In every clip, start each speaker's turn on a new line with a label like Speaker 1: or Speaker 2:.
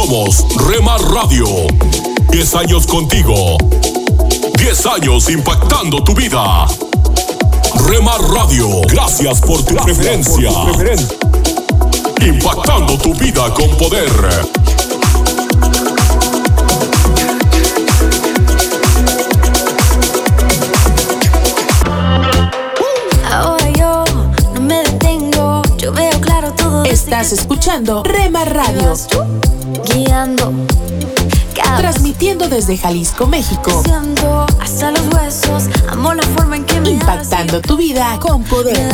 Speaker 1: Somos Rema Radio. 10 años contigo. 10 años impactando tu vida. Rema Radio, gracias por tu preferencia. Impactando tu vida con poder.
Speaker 2: Ahora yo no me detengo, yo veo claro todo.
Speaker 3: Estás escuchando Rema Radio,
Speaker 2: guiando.
Speaker 3: Transmitiendo desde Jalisco, México,
Speaker 2: hasta los huesos, amo la forma en que me
Speaker 3: impactando tu vida con poder.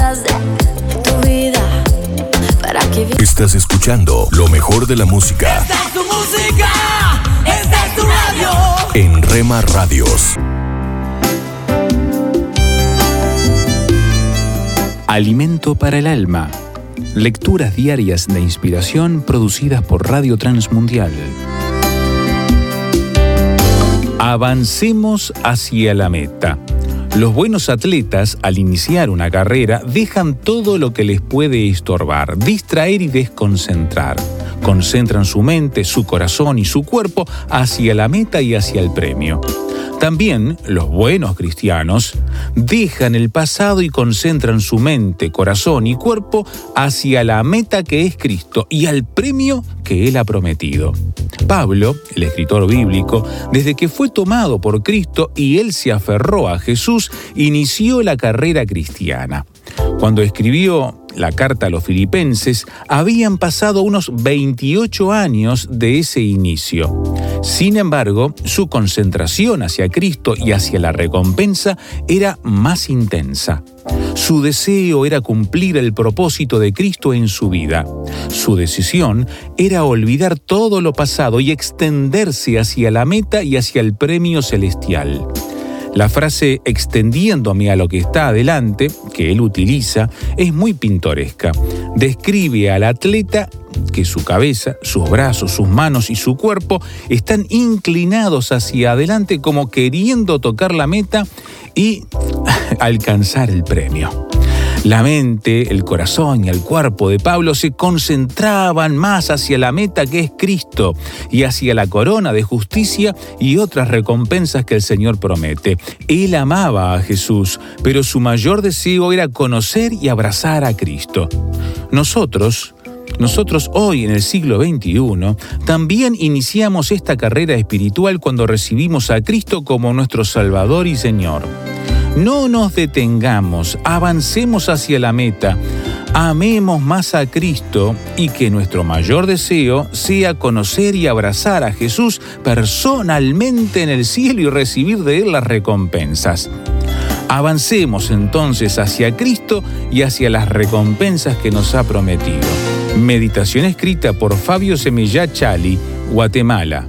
Speaker 2: tu vida para que.
Speaker 1: Estás escuchando lo mejor de la música
Speaker 4: Esta es tu música, esta es tu radio.
Speaker 1: en Rema Radios.
Speaker 5: Alimento para el alma. Lecturas diarias de inspiración producidas por Radio Transmundial. Avancemos hacia la meta. Los buenos atletas, al iniciar una carrera, dejan todo lo que les puede estorbar, distraer y desconcentrar. Concentran su mente, su corazón y su cuerpo hacia la meta y hacia el premio. También los buenos cristianos dejan el pasado y concentran su mente, corazón y cuerpo hacia la meta que es Cristo y al premio que Él ha prometido. Pablo, el escritor bíblico, desde que fue tomado por Cristo y Él se aferró a Jesús, inició la carrera cristiana. Cuando escribió la carta a los filipenses, habían pasado unos 28 años de ese inicio. Sin embargo, su concentración hacia Cristo y hacia la recompensa era más intensa. Su deseo era cumplir el propósito de Cristo en su vida. Su decisión era olvidar todo lo pasado y extenderse hacia la meta y hacia el premio celestial. La frase extendiéndome a lo que está adelante, que él utiliza, es muy pintoresca. Describe al atleta que su cabeza, sus brazos, sus manos y su cuerpo están inclinados hacia adelante como queriendo tocar la meta y alcanzar el premio. La mente, el corazón y el cuerpo de Pablo se concentraban más hacia la meta que es Cristo y hacia la corona de justicia y otras recompensas que el Señor promete. Él amaba a Jesús, pero su mayor deseo era conocer y abrazar a Cristo. Nosotros, nosotros hoy en el siglo XXI también iniciamos esta carrera espiritual cuando recibimos a Cristo como nuestro Salvador y Señor. No nos detengamos, avancemos hacia la meta, amemos más a Cristo y que nuestro mayor deseo sea conocer y abrazar a Jesús personalmente en el cielo y recibir de Él las recompensas. Avancemos entonces hacia Cristo y hacia las recompensas que nos ha prometido. Meditación escrita por Fabio Semillá Chali, Guatemala.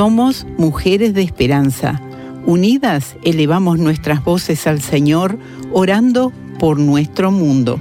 Speaker 6: Somos mujeres de esperanza. Unidas elevamos nuestras voces al Señor, orando por nuestro mundo.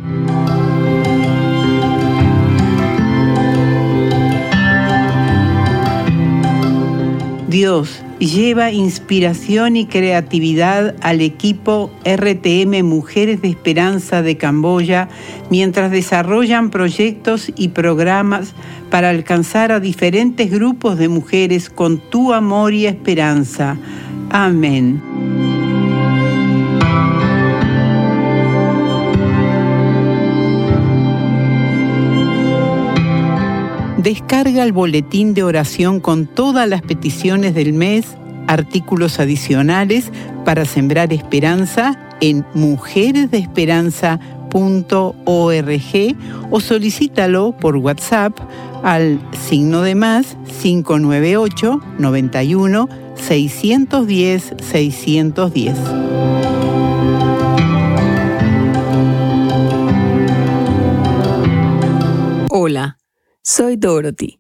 Speaker 6: Dios lleva inspiración y creatividad al equipo RTM Mujeres de Esperanza de Camboya mientras desarrollan proyectos y programas para alcanzar a diferentes grupos de mujeres con tu amor y esperanza. Amén. Descarga el boletín de oración con todas las peticiones del mes, artículos adicionales para sembrar esperanza en mujeresdeesperanza.org o solicítalo por WhatsApp al signo de más 598 91 610-610.
Speaker 7: Hola, soy Dorothy.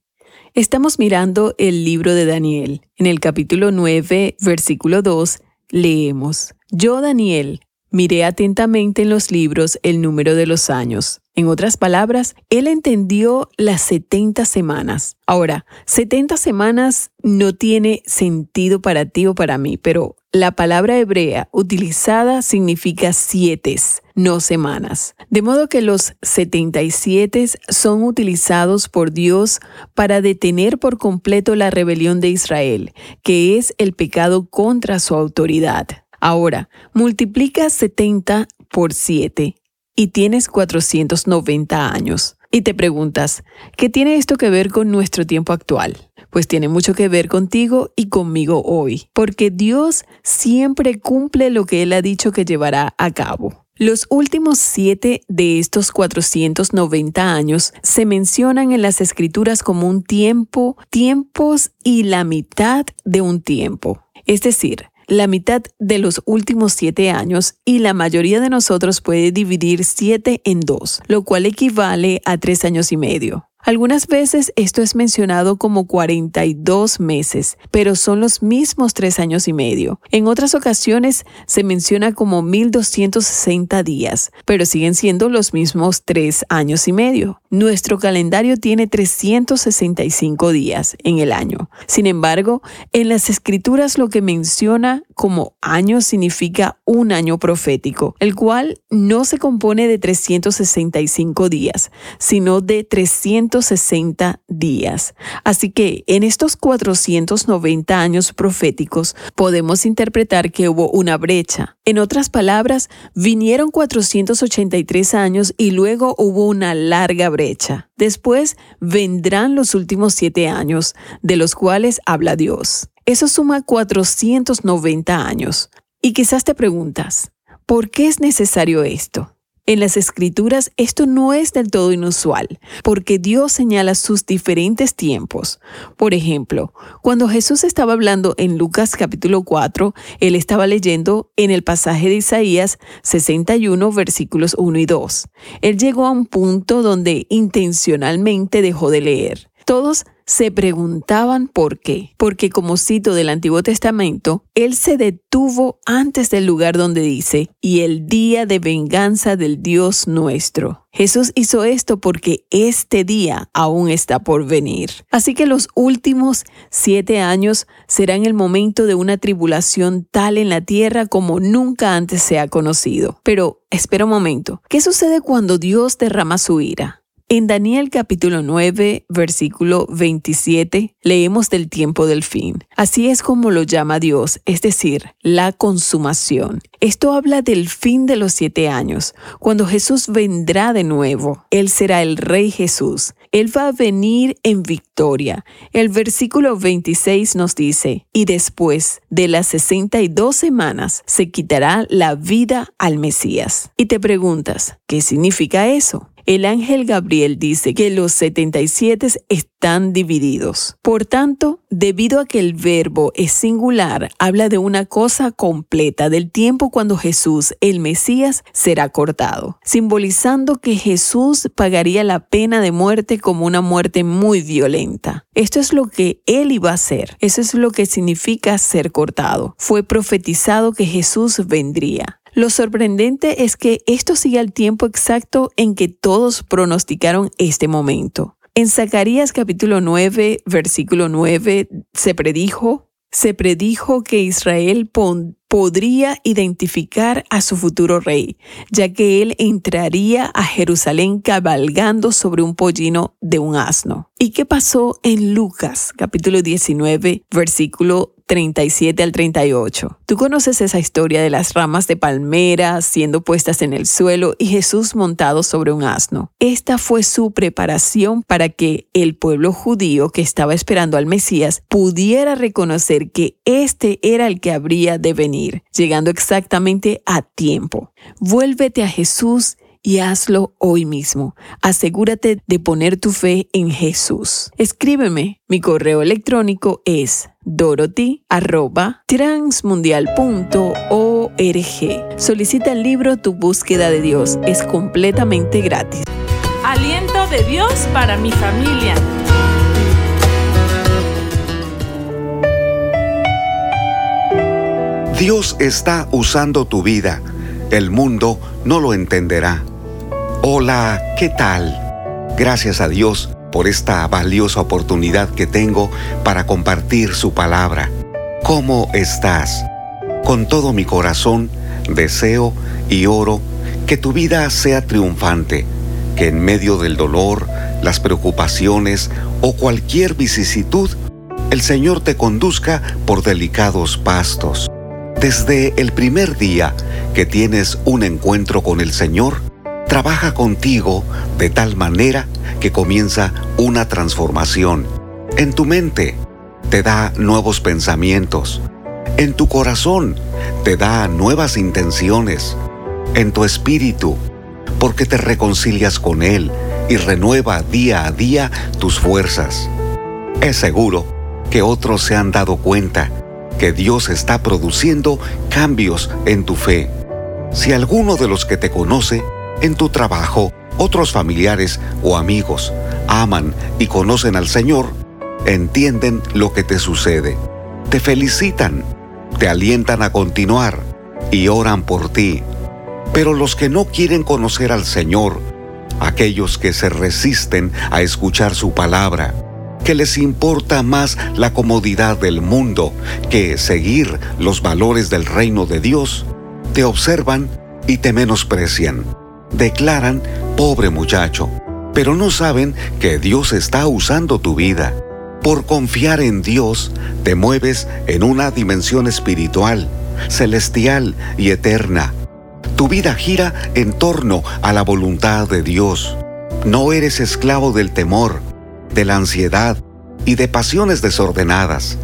Speaker 7: Estamos mirando el libro de Daniel. En el capítulo 9, versículo 2, leemos, Yo, Daniel, miré atentamente en los libros el número de los años. En otras palabras, él entendió las 70 semanas. Ahora, 70 semanas no tiene sentido para ti o para mí, pero la palabra hebrea utilizada significa siete, no semanas. De modo que los 77 son utilizados por Dios para detener por completo la rebelión de Israel, que es el pecado contra su autoridad. Ahora, multiplica 70 por 7 y tienes 490 años. Y te preguntas, ¿qué tiene esto que ver con nuestro tiempo actual? Pues tiene mucho que ver contigo y conmigo hoy, porque Dios siempre cumple lo que Él ha dicho que llevará a cabo. Los últimos siete de estos 490 años se mencionan en las escrituras como un tiempo, tiempos y la mitad de un tiempo. Es decir, la mitad de los últimos siete años y la mayoría de nosotros puede dividir siete en dos, lo cual equivale a tres años y medio. Algunas veces esto es mencionado como 42 meses, pero son los mismos tres años y medio. En otras ocasiones se menciona como 1260 días, pero siguen siendo los mismos tres años y medio. Nuestro calendario tiene 365 días en el año. Sin embargo, en las escrituras lo que menciona como año significa un año profético, el cual no se compone de 365 días, sino de 300 160 días. Así que en estos 490 años proféticos podemos interpretar que hubo una brecha. En otras palabras, vinieron 483 años y luego hubo una larga brecha. Después vendrán los últimos siete años, de los cuales habla Dios. Eso suma 490 años. Y quizás te preguntas, ¿por qué es necesario esto? En las escrituras esto no es del todo inusual, porque Dios señala sus diferentes tiempos. Por ejemplo, cuando Jesús estaba hablando en Lucas capítulo 4, él estaba leyendo en el pasaje de Isaías 61 versículos 1 y 2. Él llegó a un punto donde intencionalmente dejó de leer. Todos se preguntaban por qué. Porque como cito del Antiguo Testamento, Él se detuvo antes del lugar donde dice, y el día de venganza del Dios nuestro. Jesús hizo esto porque este día aún está por venir. Así que los últimos siete años serán el momento de una tribulación tal en la tierra como nunca antes se ha conocido. Pero espera un momento, ¿qué sucede cuando Dios derrama su ira? En Daniel capítulo 9, versículo 27, leemos del tiempo del fin. Así es como lo llama Dios, es decir, la consumación. Esto habla del fin de los siete años, cuando Jesús vendrá de nuevo. Él será el Rey Jesús. Él va a venir en victoria. El versículo 26 nos dice, y después de las 62 semanas se quitará la vida al Mesías. Y te preguntas, ¿qué significa eso? El ángel Gabriel dice que los 77 están divididos. Por tanto, debido a que el verbo es singular, habla de una cosa completa del tiempo cuando Jesús, el Mesías, será cortado, simbolizando que Jesús pagaría la pena de muerte como una muerte muy violenta. Esto es lo que él iba a hacer. Eso es lo que significa ser cortado. Fue profetizado que Jesús vendría. Lo sorprendente es que esto sigue al tiempo exacto en que todos pronosticaron este momento. En Zacarías capítulo 9, versículo 9, se predijo, se predijo que Israel podría identificar a su futuro rey, ya que él entraría a Jerusalén cabalgando sobre un pollino de un asno. ¿Y qué pasó en Lucas capítulo 19, versículo 37 al 38. Tú conoces esa historia de las ramas de palmera siendo puestas en el suelo y Jesús montado sobre un asno. Esta fue su preparación para que el pueblo judío que estaba esperando al Mesías pudiera reconocer que este era el que habría de venir, llegando exactamente a tiempo. Vuélvete a Jesús y hazlo hoy mismo. Asegúrate de poner tu fe en Jesús. Escríbeme. Mi correo electrónico es dorothy@transmundial.org. Solicita el libro Tu búsqueda de Dios. Es completamente gratis.
Speaker 3: Aliento de Dios para mi familia.
Speaker 8: Dios está usando tu vida. El mundo no lo entenderá. Hola, ¿qué tal? Gracias a Dios por esta valiosa oportunidad que tengo para compartir su palabra. ¿Cómo estás? Con todo mi corazón deseo y oro que tu vida sea triunfante, que en medio del dolor, las preocupaciones o cualquier vicisitud, el Señor te conduzca por delicados pastos. Desde el primer día que tienes un encuentro con el Señor, trabaja contigo de tal manera que comienza una transformación. En tu mente te da nuevos pensamientos. En tu corazón te da nuevas intenciones. En tu espíritu, porque te reconcilias con Él y renueva día a día tus fuerzas. Es seguro que otros se han dado cuenta que Dios está produciendo cambios en tu fe. Si alguno de los que te conoce, en tu trabajo, otros familiares o amigos aman y conocen al Señor, entienden lo que te sucede, te felicitan, te alientan a continuar y oran por ti. Pero los que no quieren conocer al Señor, aquellos que se resisten a escuchar su palabra, que les importa más la comodidad del mundo que seguir los valores del reino de Dios, te observan y te menosprecian. Declaran, pobre muchacho, pero no saben que Dios está usando tu vida. Por confiar en Dios, te mueves en una dimensión espiritual, celestial y eterna. Tu vida gira en torno a la voluntad de Dios. No eres esclavo del temor, de la ansiedad y de pasiones desordenadas.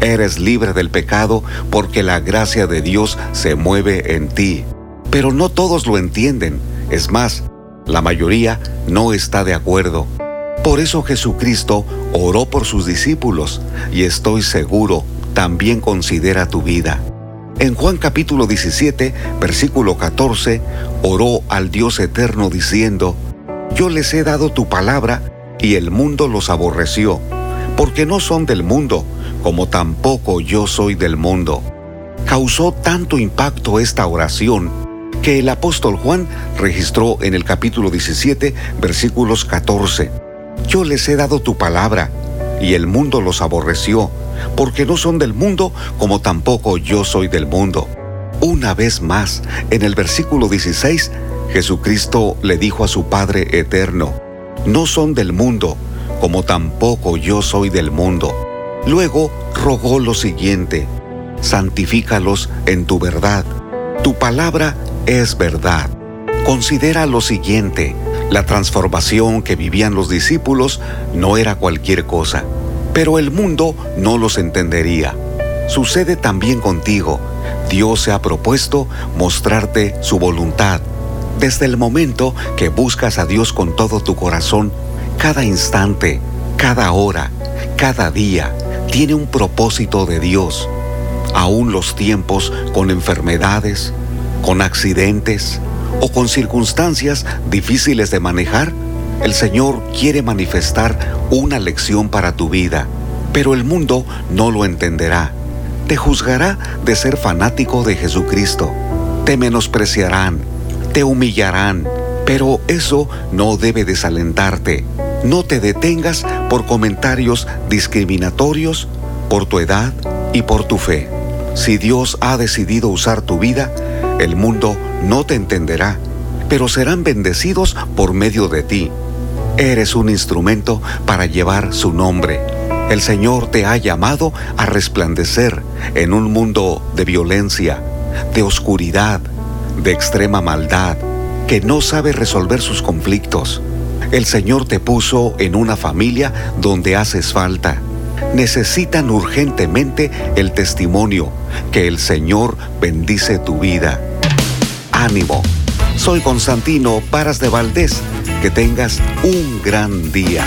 Speaker 8: Eres libre del pecado porque la gracia de Dios se mueve en ti. Pero no todos lo entienden. Es más, la mayoría no está de acuerdo. Por eso Jesucristo oró por sus discípulos y estoy seguro también considera tu vida. En Juan capítulo 17, versículo 14, oró al Dios eterno diciendo, Yo les he dado tu palabra y el mundo los aborreció, porque no son del mundo, como tampoco yo soy del mundo. Causó tanto impacto esta oración que el apóstol Juan registró en el capítulo 17, versículos 14. Yo les he dado tu palabra, y el mundo los aborreció, porque no son del mundo, como tampoco yo soy del mundo. Una vez más, en el versículo 16, Jesucristo le dijo a su Padre eterno, no son del mundo, como tampoco yo soy del mundo. Luego rogó lo siguiente, santifícalos en tu verdad. Tu palabra es verdad. Considera lo siguiente, la transformación que vivían los discípulos no era cualquier cosa, pero el mundo no los entendería. Sucede también contigo. Dios se ha propuesto mostrarte su voluntad. Desde el momento que buscas a Dios con todo tu corazón, cada instante, cada hora, cada día tiene un propósito de Dios. Aún los tiempos con enfermedades, con accidentes o con circunstancias difíciles de manejar, el Señor quiere manifestar una lección para tu vida, pero el mundo no lo entenderá. Te juzgará de ser fanático de Jesucristo. Te menospreciarán, te humillarán, pero eso no debe desalentarte. No te detengas por comentarios discriminatorios por tu edad y por tu fe. Si Dios ha decidido usar tu vida, el mundo no te entenderá, pero serán bendecidos por medio de ti. Eres un instrumento para llevar su nombre. El Señor te ha llamado a resplandecer en un mundo de violencia, de oscuridad, de extrema maldad, que no sabe resolver sus conflictos. El Señor te puso en una familia donde haces falta. Necesitan urgentemente el testimonio que el Señor bendice tu vida. Ánimo, Soy Constantino Paras de Valdés. Que tengas un gran día.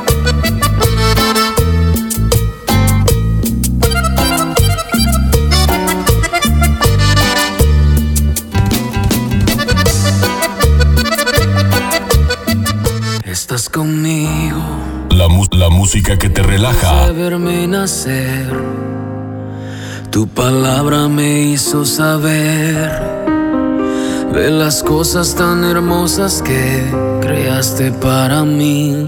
Speaker 9: Estás conmigo,
Speaker 1: La, música que te relaja,
Speaker 9: de verme nacer. Tu palabra me hizo saber de las cosas tan hermosas que creaste para mí.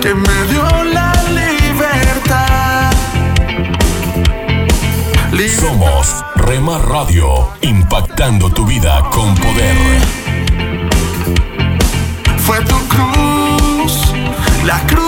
Speaker 10: que me dio la libertad.
Speaker 1: Somos Rema Radio, impactando tu vida con poder.
Speaker 10: Fue tu cruz, la cruz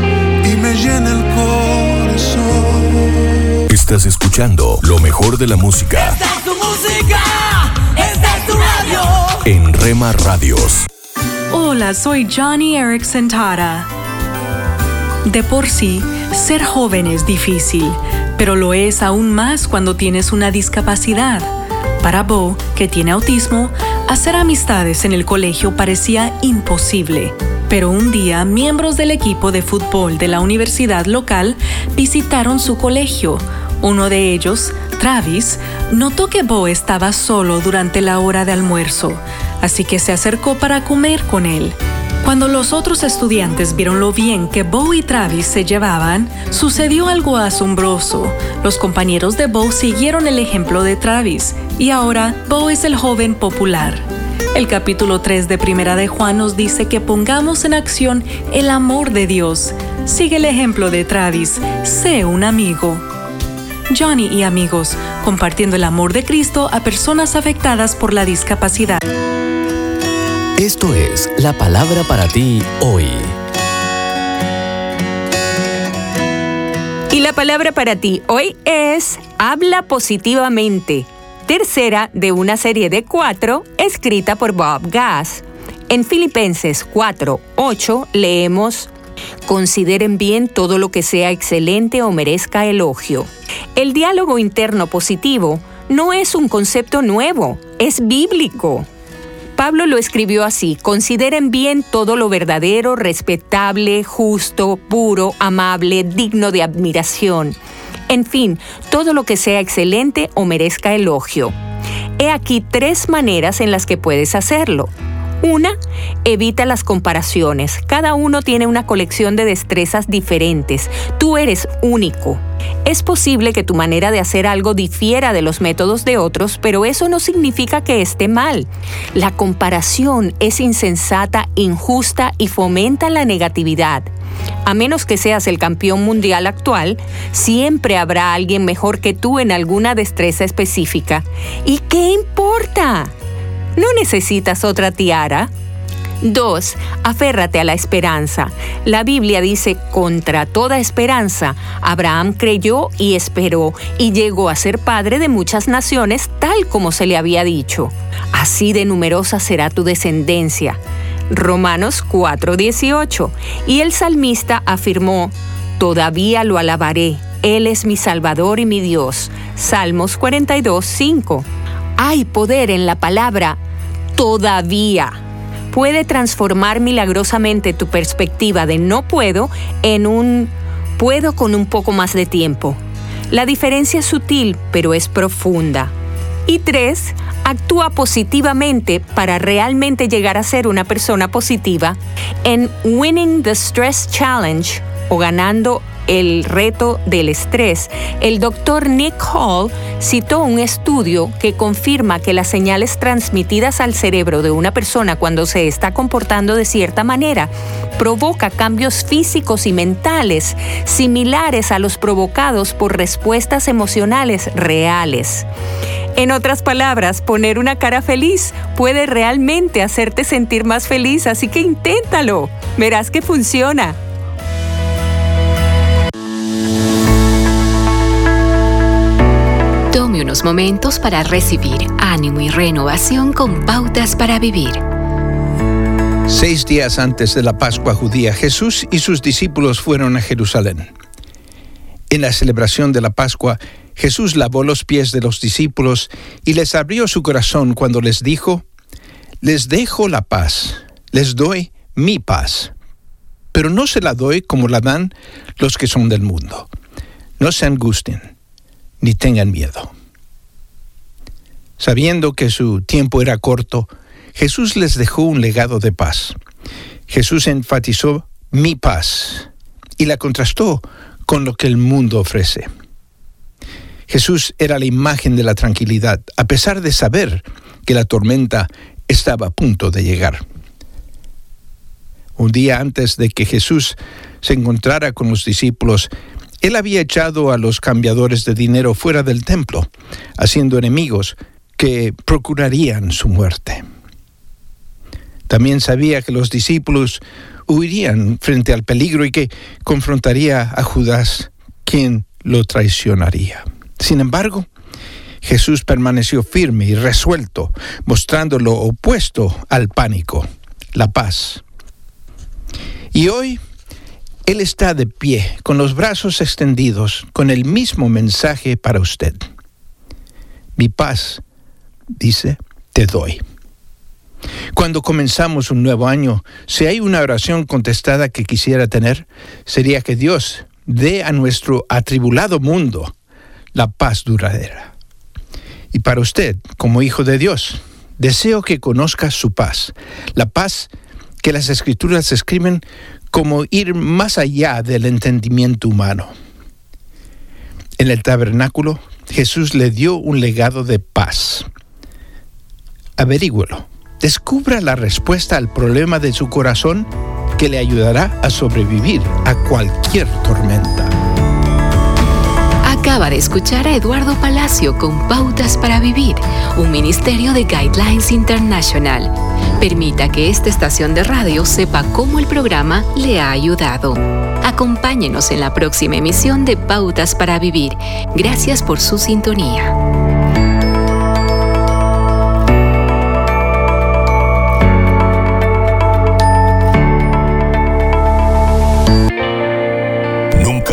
Speaker 1: Estás escuchando lo mejor de la música
Speaker 4: Esta es tu música, esta es tu radio.
Speaker 1: en Rema Radios.
Speaker 11: Hola, soy Johnny Erickson Tara. De por sí, ser joven es difícil, pero lo es aún más cuando tienes una discapacidad. Para Bo, que tiene autismo, hacer amistades en el colegio parecía imposible. Pero un día, miembros del equipo de fútbol de la universidad local visitaron su colegio. Uno de ellos, Travis, notó que Bo estaba solo durante la hora de almuerzo, así que se acercó para comer con él. Cuando los otros estudiantes vieron lo bien que Bo y Travis se llevaban, sucedió algo asombroso. Los compañeros de Bo siguieron el ejemplo de Travis y ahora Bo es el joven popular. El capítulo 3 de Primera de Juan nos dice que pongamos en acción el amor de Dios. Sigue el ejemplo de Travis, sé un amigo. Johnny y amigos, compartiendo el amor de Cristo a personas afectadas por la discapacidad.
Speaker 12: Esto es la palabra para ti hoy.
Speaker 13: Y la palabra para ti hoy es habla positivamente, tercera de una serie de cuatro escrita por Bob Gass. En Filipenses 4, 8 leemos, Consideren bien todo lo que sea excelente o merezca elogio. El diálogo interno positivo no es un concepto nuevo, es bíblico. Pablo lo escribió así, consideren bien todo lo verdadero, respetable, justo, puro, amable, digno de admiración. En fin, todo lo que sea excelente o merezca elogio. He aquí tres maneras en las que puedes hacerlo. Una, evita las comparaciones. Cada uno tiene una colección de destrezas diferentes. Tú eres único. Es posible que tu manera de hacer algo difiera de los métodos de otros, pero eso no significa que esté mal. La comparación es insensata, injusta y fomenta la negatividad. A menos que seas el campeón mundial actual, siempre habrá alguien mejor que tú en alguna destreza específica. ¿Y qué importa? ¿No necesitas otra tiara? 2. Aférrate a la esperanza. La Biblia dice, contra toda esperanza, Abraham creyó y esperó y llegó a ser padre de muchas naciones tal como se le había dicho. Así de numerosa será tu descendencia. Romanos 4:18. Y el salmista afirmó, Todavía lo alabaré, Él es mi Salvador y mi Dios. Salmos 42:5. Hay poder en la palabra todavía. Puede transformar milagrosamente tu perspectiva de no puedo en un puedo con un poco más de tiempo. La diferencia es sutil, pero es profunda. Y tres, actúa positivamente para realmente llegar a ser una persona positiva en Winning the Stress Challenge o ganando el reto del estrés, el doctor Nick Hall citó un estudio que confirma que las señales transmitidas al cerebro de una persona cuando se está comportando de cierta manera provoca cambios físicos y mentales similares a los provocados por respuestas emocionales reales. En otras palabras, poner una cara feliz puede realmente hacerte sentir más feliz, así que inténtalo. Verás que funciona.
Speaker 14: Momentos para recibir ánimo y renovación con pautas para vivir.
Speaker 15: Seis días antes de la Pascua judía, Jesús y sus discípulos fueron a Jerusalén. En la celebración de la Pascua, Jesús lavó los pies de los discípulos y les abrió su corazón cuando les dijo, Les dejo la paz, les doy mi paz, pero no se la doy como la dan los que son del mundo. No se angustien, ni tengan miedo. Sabiendo que su tiempo era corto, Jesús les dejó un legado de paz. Jesús enfatizó mi paz y la contrastó con lo que el mundo ofrece.
Speaker 16: Jesús era la imagen de la tranquilidad, a pesar de saber que la tormenta estaba a punto de llegar. Un día antes de que Jesús se encontrara con los discípulos, él había echado a los cambiadores de dinero fuera del templo, haciendo enemigos que procurarían su muerte. También sabía que los discípulos huirían frente al peligro y que confrontaría a Judas, quien lo traicionaría. Sin embargo, Jesús permaneció firme y resuelto, mostrando lo opuesto al pánico, la paz. Y hoy Él está de pie, con los brazos extendidos, con el mismo mensaje para usted. Mi paz, dice, te doy. Cuando comenzamos un nuevo año, si hay una oración contestada que quisiera tener, sería que Dios dé a nuestro atribulado mundo la paz duradera. Y para usted, como hijo de Dios, deseo que conozca su paz, la paz que las escrituras escriben como ir más allá del entendimiento humano. En el tabernáculo, Jesús le dio un legado de paz. Averígüelo. Descubra la respuesta al problema de su corazón que le ayudará a sobrevivir a cualquier tormenta.
Speaker 14: Acaba de escuchar a Eduardo Palacio con Pautas para Vivir, un ministerio de Guidelines International. Permita que esta estación de radio sepa cómo el programa le ha ayudado. Acompáñenos en la próxima emisión de Pautas para Vivir. Gracias por su sintonía.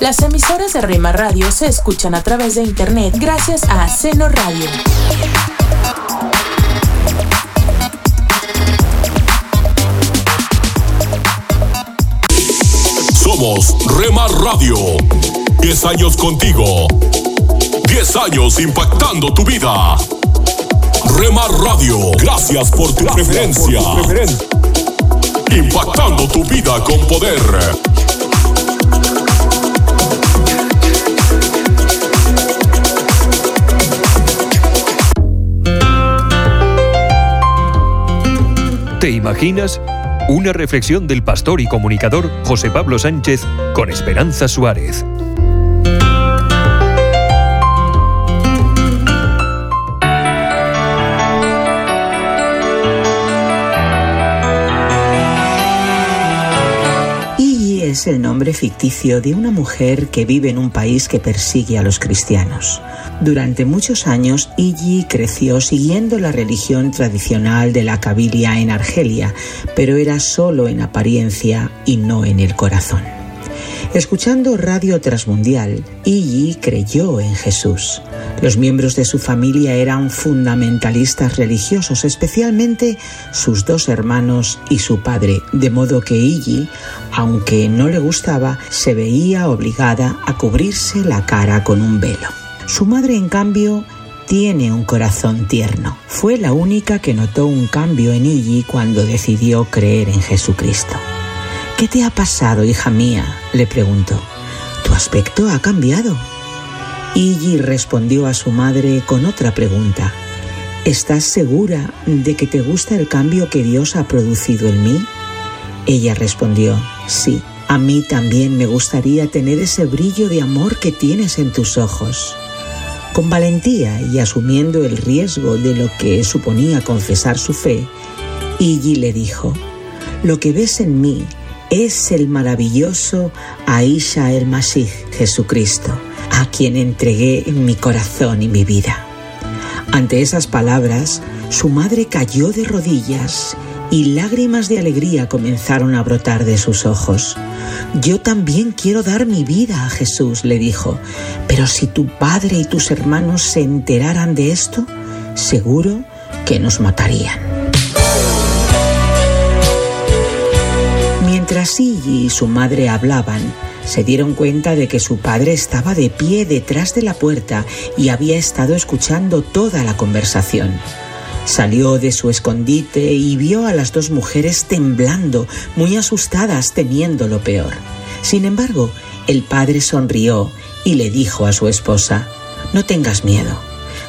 Speaker 3: Las emisoras de Rema Radio se escuchan a través de internet gracias a Seno Radio.
Speaker 1: Somos Rema Radio. 10 años contigo. 10 años impactando tu vida. Rema Radio, gracias por tu preferencia. Impactando tu vida con poder.
Speaker 17: ¿Te imaginas? Una reflexión del pastor y comunicador José Pablo Sánchez con Esperanza Suárez.
Speaker 18: El nombre ficticio de una mujer que vive en un país que persigue a los cristianos. Durante muchos años, Iggy creció siguiendo la religión tradicional de la Cabilia en Argelia, pero era solo en apariencia y no en el corazón. Escuchando Radio Transmundial, Iggy creyó en Jesús. Los miembros de su familia eran fundamentalistas religiosos, especialmente sus dos hermanos y su padre, de modo que Iggy, aunque no le gustaba, se veía obligada a cubrirse la cara con un velo. Su madre, en cambio, tiene un corazón tierno. Fue la única que notó un cambio en Iggy cuando decidió creer en Jesucristo. ¿Qué te ha pasado, hija mía? le preguntó. Tu aspecto ha cambiado. Iggy respondió a su madre con otra pregunta. ¿Estás segura de que te gusta el cambio que Dios ha producido en mí? Ella respondió, sí, a mí también me gustaría tener ese brillo de amor que tienes en tus ojos. Con valentía y asumiendo el riesgo de lo que suponía confesar su fe, Iggy le dijo, lo que ves en mí es el maravilloso Aisha el Masih, Jesucristo, a quien entregué mi corazón y mi vida. Ante esas palabras, su madre cayó de rodillas y lágrimas de alegría comenzaron a brotar de sus ojos. Yo también quiero dar mi vida a Jesús, le dijo, pero si tu padre y tus hermanos se enteraran de esto, seguro que nos matarían. Mientras Iggy y su madre hablaban, se dieron cuenta de que su padre estaba de pie detrás de la puerta y había estado escuchando toda la conversación. Salió de su escondite y vio a las dos mujeres temblando, muy asustadas, temiendo lo peor. Sin embargo, el padre sonrió y le dijo a su esposa, No tengas miedo.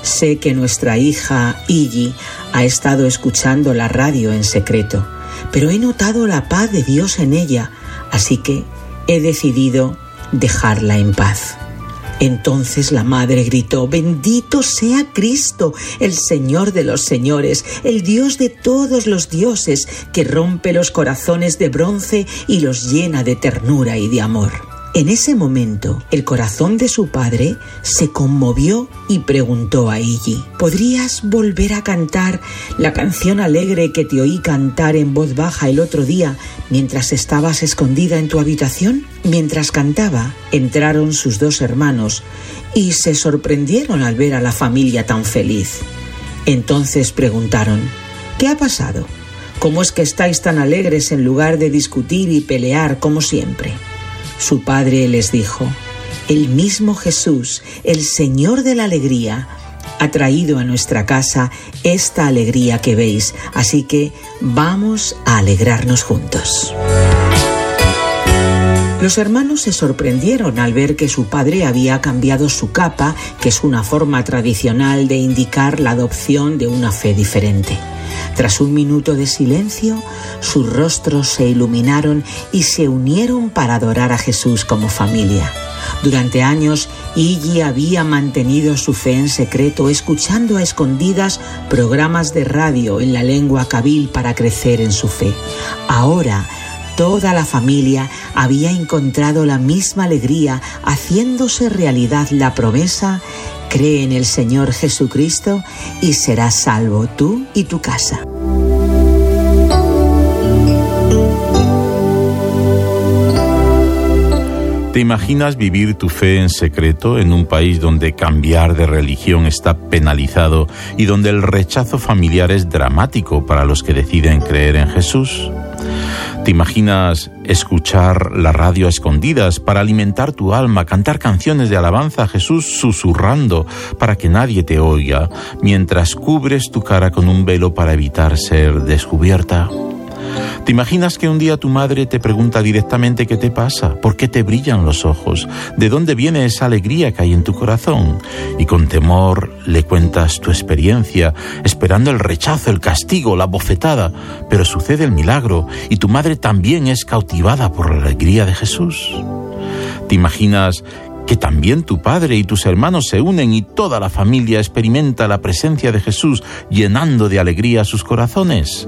Speaker 18: Sé que nuestra hija, Iggy, ha estado escuchando la radio en secreto, pero he notado la paz de Dios en ella, así que he decidido dejarla en paz. Entonces la madre gritó, bendito sea Cristo, el Señor de los señores, el Dios de todos los dioses, que rompe los corazones de bronce y los llena de ternura y de amor. En ese momento, el corazón de su padre se conmovió y preguntó a Iggy, ¿podrías volver a cantar la canción alegre que te oí cantar en voz baja el otro día mientras estabas escondida en tu habitación? Mientras cantaba, entraron sus dos hermanos y se sorprendieron al ver a la familia tan feliz. Entonces preguntaron, ¿qué ha pasado? ¿Cómo es que estáis tan alegres en lugar de discutir y pelear como siempre? Su padre les dijo, el mismo Jesús, el Señor de la alegría, ha traído a nuestra casa esta alegría que veis, así que vamos a alegrarnos juntos. Los hermanos se sorprendieron al ver que su padre había cambiado su capa, que es una forma tradicional de indicar la adopción de una fe diferente. Tras un minuto de silencio, sus rostros se iluminaron y se unieron para adorar a Jesús como familia. Durante años, Iggy había mantenido su fe en secreto, escuchando a escondidas programas de radio en la lengua kabil para crecer en su fe. Ahora, toda la familia había encontrado la misma alegría, haciéndose realidad la promesa Cree en el Señor Jesucristo y serás salvo tú y tu casa.
Speaker 19: ¿Te imaginas vivir tu fe en secreto en un país donde cambiar de religión está penalizado y donde el rechazo familiar es dramático para los que deciden creer en Jesús? ¿Te imaginas escuchar la radio a escondidas para alimentar tu alma, cantar canciones de alabanza a Jesús susurrando para que nadie te oiga, mientras cubres tu cara con un velo para evitar ser descubierta? ¿Te imaginas que un día tu madre te pregunta directamente qué te pasa? ¿Por qué te brillan los ojos? ¿De dónde viene esa alegría que hay en tu corazón? Y con temor le cuentas tu experiencia, esperando el rechazo, el castigo, la bofetada. Pero sucede el milagro y tu madre también es cautivada por la alegría de Jesús. ¿Te imaginas que también tu padre y tus hermanos se unen y toda la familia experimenta la presencia de Jesús llenando de alegría sus corazones?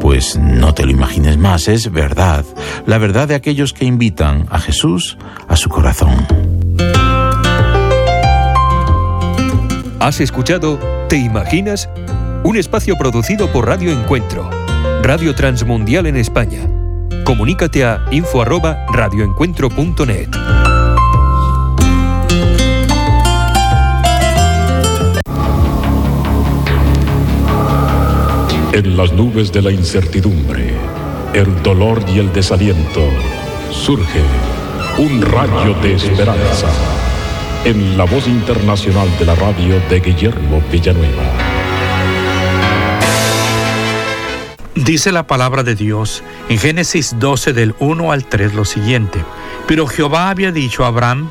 Speaker 19: Pues no te lo imagines más, es verdad, la verdad de aquellos que invitan a Jesús a su corazón.
Speaker 17: ¿Has escuchado ¿Te imaginas? Un espacio producido por Radio Encuentro, Radio Transmundial en España. Comunícate a info@radioencuentro.net.
Speaker 20: En las nubes de la incertidumbre, el dolor y el desaliento, surge un rayo de esperanza en la voz internacional de la radio de Guillermo Villanueva.
Speaker 21: Dice la palabra de Dios en Génesis 12 del 1 al 3 lo siguiente. Pero Jehová había dicho a Abraham,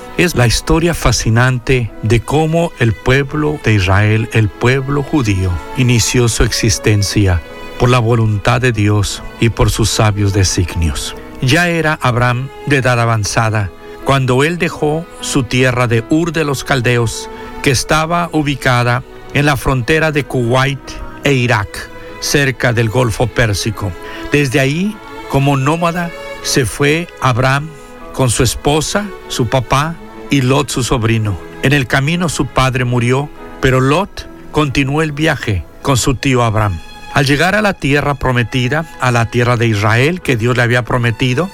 Speaker 21: Es la historia fascinante de cómo el pueblo de Israel, el pueblo judío, inició su existencia por la voluntad de Dios y por sus sabios designios. Ya era Abraham de edad avanzada cuando él dejó su tierra de Ur de los Caldeos, que estaba ubicada en la frontera de Kuwait e Irak, cerca del Golfo Pérsico. Desde ahí, como nómada, se fue Abraham con su esposa, su papá y Lot su sobrino. En el camino su padre murió, pero Lot continuó el viaje con su tío Abraham. Al llegar a la tierra prometida, a la tierra de Israel que Dios le había prometido,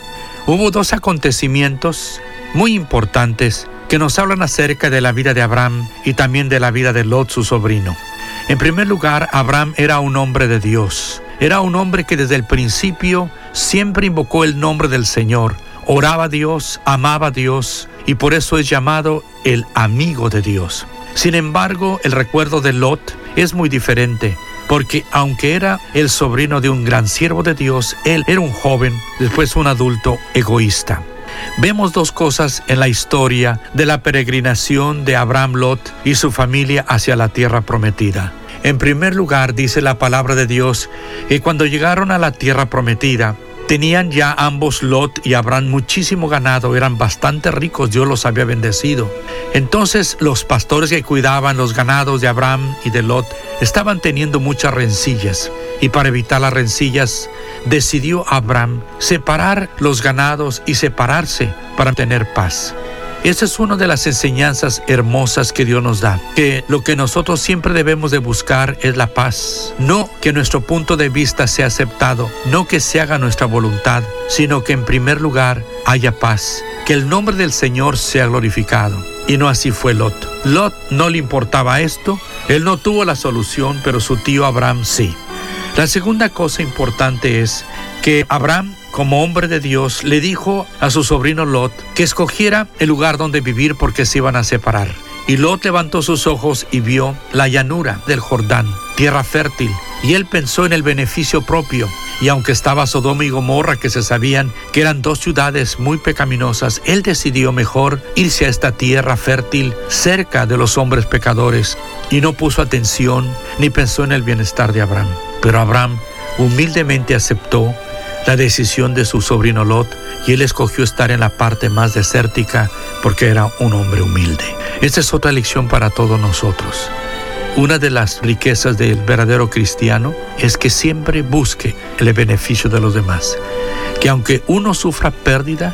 Speaker 21: hubo dos acontecimientos muy importantes que nos hablan acerca de la vida de Abraham y también de la vida de Lot, su sobrino. En primer lugar, Abraham era un hombre de Dios. Era un hombre que desde el principio siempre invocó el nombre del Señor, oraba a Dios, amaba a Dios y por eso es llamado el amigo de Dios. Sin embargo, el recuerdo de Lot es muy diferente, porque aunque era el sobrino de un gran siervo de Dios, él era un joven, después un adulto egoísta. Vemos dos cosas en la historia de la peregrinación de Abraham Lot y su familia hacia la tierra prometida. En primer lugar, dice la palabra de Dios que cuando llegaron a la tierra prometida, Tenían ya ambos Lot y Abraham muchísimo ganado, eran bastante ricos, Dios los había bendecido. Entonces los pastores que cuidaban los ganados de Abraham y de Lot estaban teniendo muchas rencillas y para evitar las rencillas decidió Abraham separar los ganados y separarse para tener paz. Esa es una de las enseñanzas hermosas que Dios nos da, que lo que nosotros siempre debemos de buscar es la paz. No que nuestro punto de vista sea aceptado, no que se haga nuestra voluntad, sino que en primer lugar haya paz, que el nombre del Señor sea glorificado. Y no así fue Lot. Lot no le importaba esto, él no tuvo la solución, pero su tío Abraham sí. La segunda cosa importante es que Abraham como hombre de Dios, le dijo a su sobrino Lot que escogiera el lugar donde vivir porque se iban a separar. Y Lot levantó sus ojos y vio la llanura del Jordán, tierra fértil, y él pensó en el beneficio propio. Y aunque estaba Sodoma y Gomorra, que se sabían que eran dos ciudades muy pecaminosas, él decidió mejor irse a esta tierra fértil cerca de los hombres pecadores y no puso atención ni pensó en el bienestar de Abraham. Pero Abraham humildemente aceptó la decisión de su sobrino Lot y él escogió estar en la parte más desértica porque era un hombre humilde. Esta es otra lección para todos nosotros. Una de las riquezas del verdadero cristiano es que siempre busque el beneficio de los demás. Que aunque uno sufra pérdida,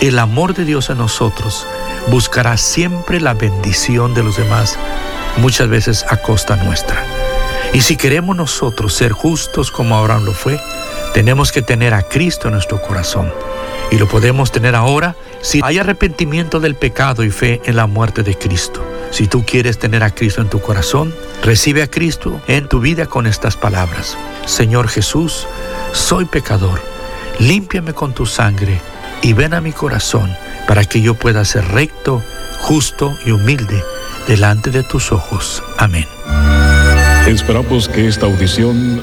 Speaker 21: el amor de Dios en nosotros buscará siempre la bendición de los demás, muchas veces a costa nuestra. Y si queremos nosotros ser justos como Abraham lo fue, tenemos que tener a Cristo en nuestro corazón. Y lo podemos tener ahora si hay arrepentimiento del pecado y fe en la muerte de Cristo. Si tú quieres tener a Cristo en tu corazón, recibe a Cristo en tu vida con estas palabras. Señor Jesús, soy pecador. Límpiame con tu sangre y ven a mi corazón para que yo pueda ser recto, justo y humilde delante de tus ojos. Amén.
Speaker 20: Esperamos que esta audición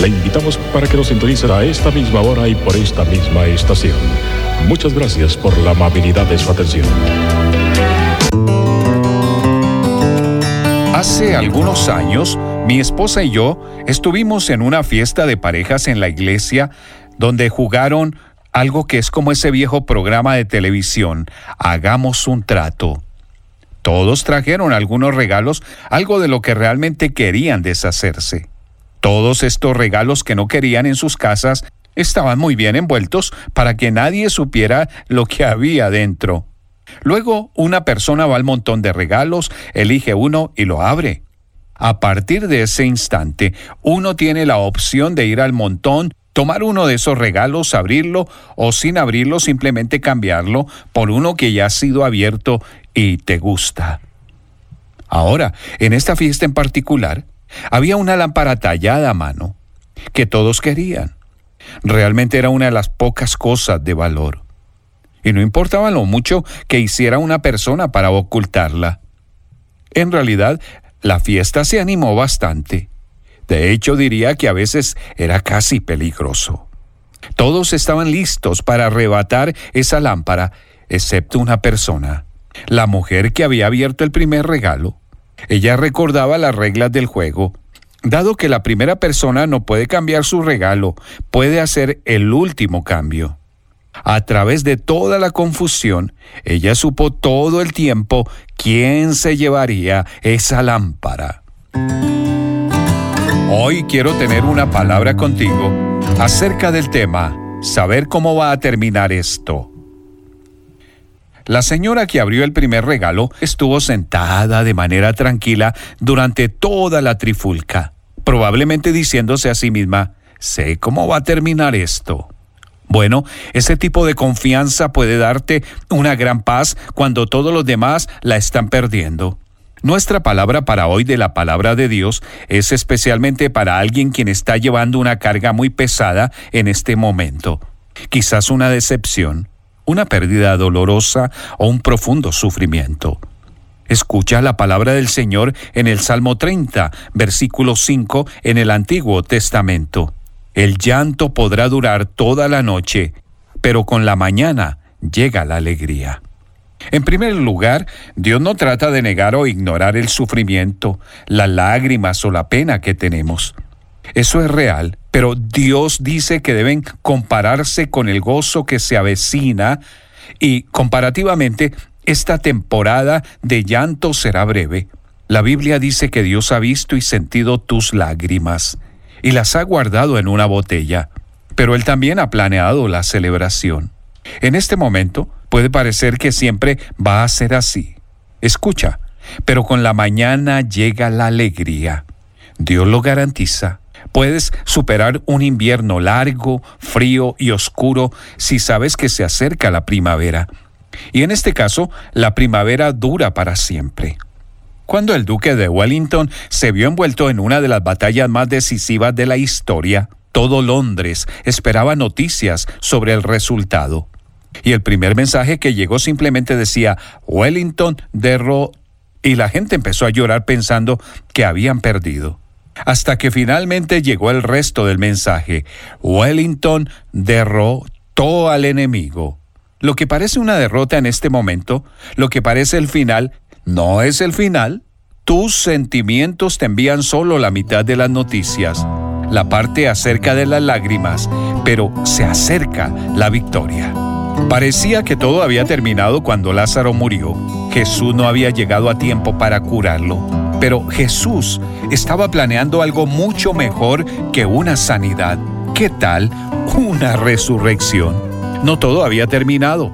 Speaker 20: Le invitamos para que nos sintonice a esta misma hora y por esta misma estación. Muchas gracias por la amabilidad de su atención.
Speaker 15: Hace algunos años, mi esposa y yo estuvimos en una fiesta de parejas en la iglesia donde jugaron algo que es como ese viejo programa de televisión, Hagamos un trato. Todos trajeron algunos regalos, algo de lo que realmente querían deshacerse. Todos estos regalos que no querían en sus casas estaban muy bien envueltos para que nadie supiera lo que había dentro. Luego una persona va al montón de regalos, elige uno y lo abre. A partir de ese instante, uno tiene la opción de ir al montón, tomar uno de esos regalos, abrirlo o sin abrirlo simplemente cambiarlo por uno que ya ha sido abierto y te gusta. Ahora, en esta fiesta en particular, había una lámpara tallada a mano que todos querían. Realmente era una de las pocas cosas de valor. Y no importaba lo mucho que hiciera una persona para ocultarla. En realidad, la fiesta se animó bastante. De hecho, diría que a veces era casi peligroso. Todos estaban listos para arrebatar esa lámpara, excepto una persona, la mujer que había abierto el primer regalo. Ella recordaba las reglas del juego. Dado que la primera persona no puede cambiar su regalo, puede hacer el último cambio. A través de toda la confusión, ella supo todo el tiempo quién se llevaría esa lámpara. Hoy quiero tener una palabra contigo acerca del tema, saber cómo va a terminar esto. La señora que abrió el primer regalo estuvo sentada de manera tranquila durante toda la trifulca, probablemente diciéndose a sí misma, sé cómo va a terminar esto. Bueno, ese tipo de confianza puede darte una gran paz cuando todos los demás la están perdiendo. Nuestra palabra para hoy de la palabra de Dios es especialmente para alguien quien está llevando una carga muy pesada en este momento. Quizás una decepción, una pérdida dolorosa o un profundo sufrimiento. Escucha la palabra del Señor en el Salmo 30, versículo 5 en el Antiguo Testamento. El llanto podrá durar toda la noche, pero con la mañana llega la alegría. En primer lugar, Dios no trata de negar o ignorar el sufrimiento, las lágrimas o la pena que tenemos. Eso es real, pero Dios dice que deben compararse con el gozo que se avecina y comparativamente esta temporada de llanto será breve. La Biblia dice que Dios ha visto y sentido tus lágrimas y las ha guardado en una botella, pero Él también ha planeado la celebración. En este momento puede parecer que siempre va a ser así. Escucha, pero con la mañana llega la alegría. Dios lo garantiza. Puedes superar un invierno largo, frío y oscuro si sabes que se acerca la primavera. Y en este caso, la primavera dura para siempre. Cuando el duque de Wellington se vio envuelto en una de las batallas más decisivas de la historia, todo Londres esperaba noticias sobre el resultado. Y el primer mensaje que llegó simplemente decía, Wellington derrotó, y la gente empezó a llorar pensando que habían perdido. Hasta que finalmente llegó el resto del mensaje, Wellington derrotó al enemigo. Lo que parece una derrota en este momento, lo que parece el final, no es el final. Tus sentimientos te envían solo la mitad de las noticias, la parte acerca de las lágrimas, pero se acerca la victoria. Parecía que todo había terminado cuando Lázaro murió. Jesús no había llegado a tiempo para curarlo. Pero Jesús estaba planeando algo mucho mejor que una sanidad. ¿Qué tal una resurrección? No todo había terminado.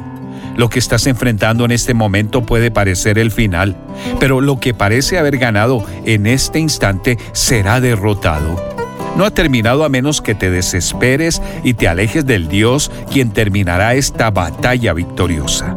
Speaker 15: Lo que estás enfrentando en este momento puede parecer el final, pero lo que parece haber ganado en este instante será derrotado. No ha terminado a menos que te desesperes y te alejes del Dios quien terminará esta batalla victoriosa.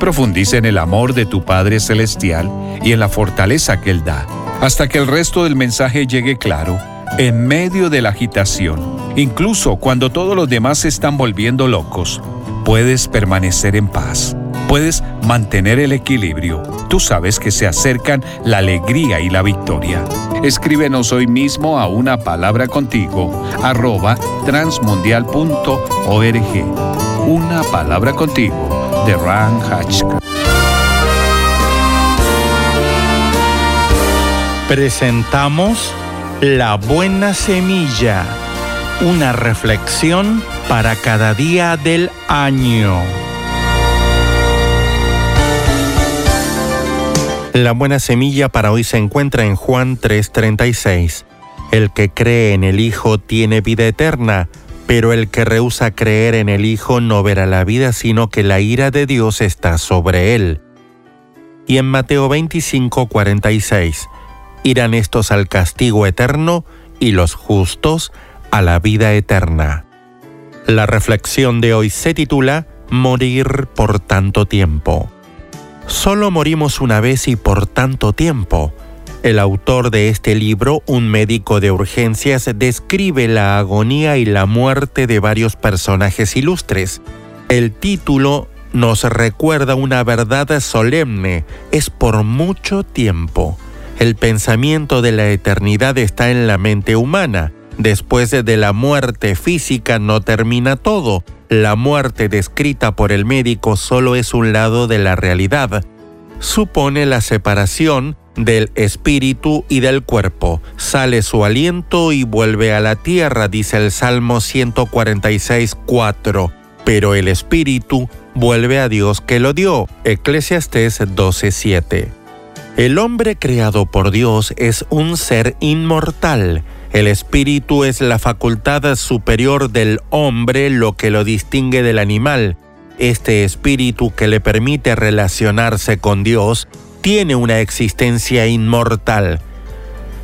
Speaker 15: Profundice en el amor de tu Padre Celestial y en la fortaleza que Él da, hasta que el resto del mensaje llegue claro, en medio de la agitación, incluso cuando todos los demás se están volviendo locos puedes permanecer en paz, puedes mantener el equilibrio. Tú sabes que se acercan la alegría y la victoria. Escríbenos hoy mismo a una palabra contigo, arroba transmundial.org. Una palabra contigo, de Ran Hatchka.
Speaker 22: Presentamos La Buena Semilla, una reflexión para cada día del año. La buena semilla para hoy se encuentra en Juan 3:36. El que cree en el Hijo tiene vida eterna, pero el que rehúsa creer en el Hijo no verá la vida, sino que la ira de Dios está sobre él. Y en Mateo 25:46, irán estos al castigo eterno y los justos a la vida eterna. La reflexión de hoy se titula Morir por tanto tiempo. Solo morimos una vez y por tanto tiempo. El autor de este libro, un médico de urgencias, describe la agonía y la muerte de varios personajes ilustres. El título nos recuerda una verdad solemne, es por mucho tiempo. el pensamiento de la eternidad está en la mente humana. Después de la muerte física no termina todo. La muerte descrita por el médico solo es un lado de la realidad. Supone la separación del espíritu y del cuerpo. Sale su aliento y vuelve a la tierra, dice el Salmo 146, 4. Pero el espíritu vuelve a Dios que lo dio. Eclesiastés 12:7. El hombre creado por Dios es un ser inmortal. El espíritu es la facultad superior del hombre, lo que lo distingue del animal. Este espíritu que le permite relacionarse con Dios tiene una existencia inmortal.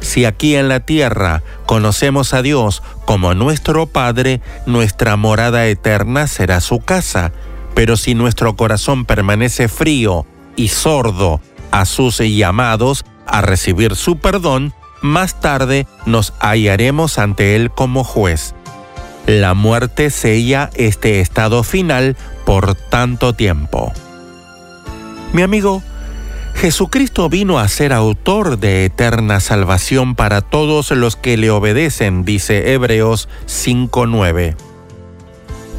Speaker 22: Si aquí en la tierra conocemos a Dios como nuestro Padre, nuestra morada eterna será su casa. Pero si nuestro corazón permanece frío y sordo a sus llamados a recibir su perdón, más tarde nos hallaremos ante Él como juez. La muerte sella este estado final por tanto tiempo. Mi amigo, Jesucristo vino a ser autor de eterna salvación para todos los que le obedecen, dice Hebreos 5.9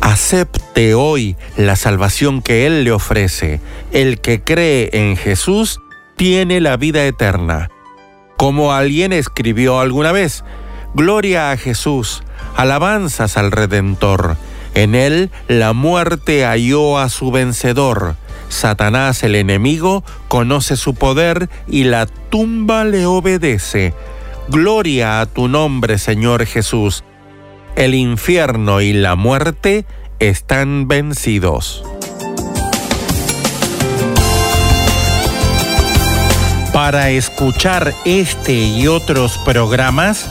Speaker 22: acepte hoy la salvación que Él le ofrece. El que cree en Jesús tiene la vida eterna. Como alguien escribió alguna vez, Gloria a Jesús, alabanzas al Redentor. En Él la muerte halló a su vencedor. Satanás el enemigo conoce su poder y la tumba le obedece. Gloria a tu nombre, Señor Jesús el infierno y la muerte están vencidos. Para escuchar este y otros programas,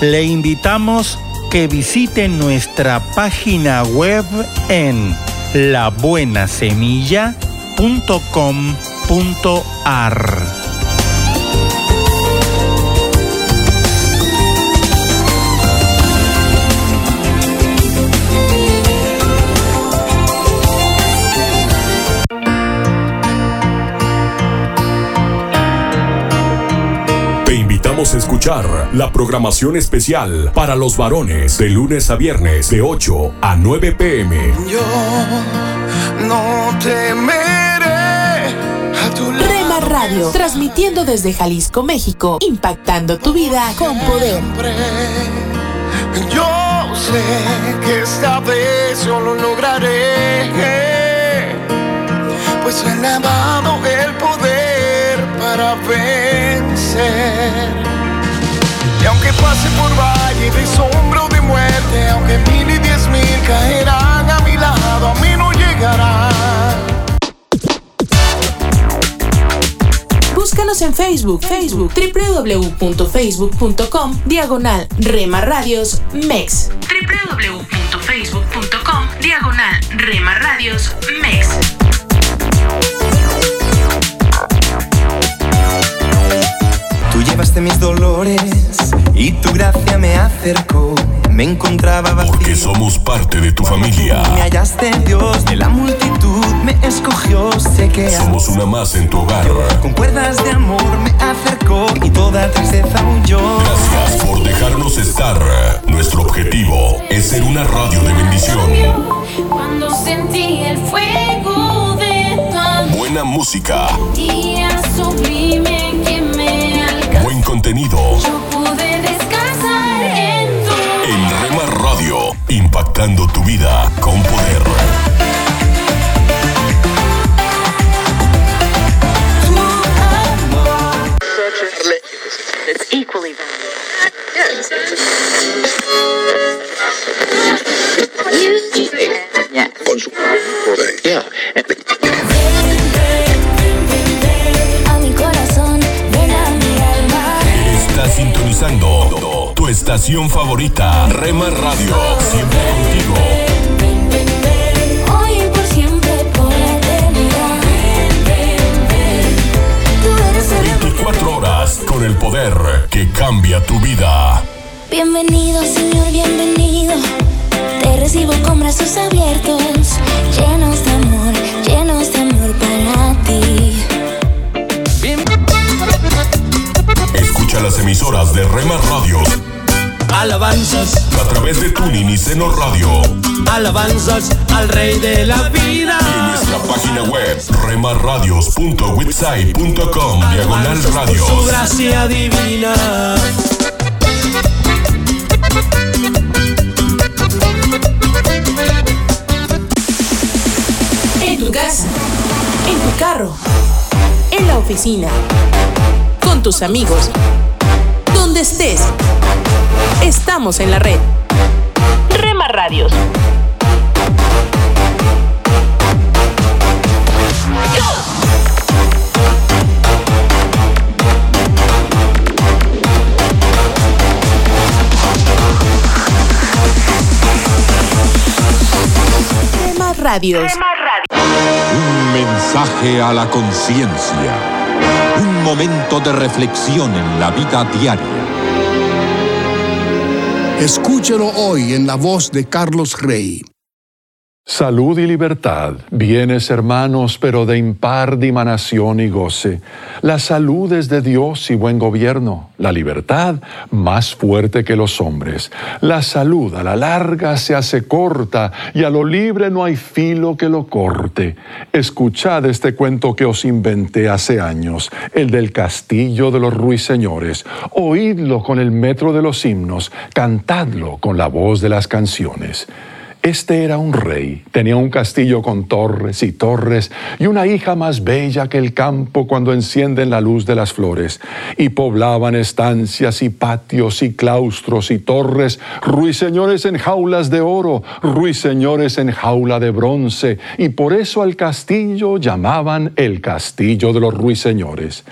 Speaker 22: le invitamos que visite nuestra página web en labuenasemilla.com.ar.
Speaker 1: escuchar la programación especial para los varones de lunes a viernes de 8 a 9 pm.
Speaker 23: Yo no temeré a tu
Speaker 3: Rema Radio, transmitiendo desde Jalisco, México, impactando tu vida con poder.
Speaker 23: Yo sé que esta vez yo lo lograré, pues he dado el poder para vencer. Y aunque pase por valle de sombra o de muerte, aunque mil y diez mil caerán a mi lado, a mí no llegarán.
Speaker 3: Búscanos en Facebook, Facebook, www.facebook.com, diagonal Rema Radios MEX. www.facebook.com, diagonal Rema Radios MEX.
Speaker 24: Tú llevaste mis dolores y tu gracia me acercó. Me encontraba vacío.
Speaker 1: Porque somos parte de tu familia.
Speaker 24: Me hallaste Dios de la multitud, me escogió, sé que
Speaker 1: somos una más en tu hogar.
Speaker 24: Con cuerdas de amor me acercó y toda tristeza huyó.
Speaker 1: Gracias por dejarnos estar. Nuestro objetivo es ser una radio de bendición.
Speaker 2: Cuando sentí el fuego de tu
Speaker 1: Buena música.
Speaker 2: Día sublime que me.
Speaker 1: Buen contenido.
Speaker 2: Yo pude descansar en tu
Speaker 1: En Rema Radio, impactando tu vida con poder.
Speaker 25: It's equally Yeah. Con su
Speaker 1: sintonizando tu estación favorita, Rema Radio, siempre contigo.
Speaker 2: Hoy y por siempre, por la eternidad. Tú eres el
Speaker 1: 24 horas con el poder que cambia tu vida.
Speaker 2: Bienvenido, Señor, bienvenido. Te recibo con brazos abiertos,
Speaker 1: las emisoras de Rema Radios.
Speaker 26: Alabanzas.
Speaker 1: A través de Tuning y Seno Radio.
Speaker 26: Alabanzas al Rey de la vida.
Speaker 1: Y en nuestra página web, remarradios.website.com, diagonal
Speaker 26: Su
Speaker 1: radios.
Speaker 26: gracia divina.
Speaker 3: En tu casa, en tu carro, en la oficina, con tus amigos, donde estés. Estamos en la red. Rema Radios. Rema Radios.
Speaker 27: Un mensaje a la conciencia. Un momento de reflexión en la vida diaria.
Speaker 28: Escúchelo hoy en la voz de Carlos Rey.
Speaker 29: Salud y libertad, bienes hermanos, pero de impar dimanación y goce. La salud es de Dios y buen gobierno, la libertad más fuerte que los hombres. La salud a la larga se hace corta y a lo libre no hay filo que lo corte. Escuchad este cuento que os inventé hace años, el del castillo de los ruiseñores. Oídlo con el metro de los himnos, cantadlo con la voz de las canciones. Este era un rey, tenía un castillo con torres y torres y una hija más bella que el campo cuando encienden la luz de las flores. Y poblaban estancias y patios y claustros y torres, ruiseñores en jaulas de oro, ruiseñores en jaula de bronce, y por eso al castillo llamaban el castillo de los ruiseñores.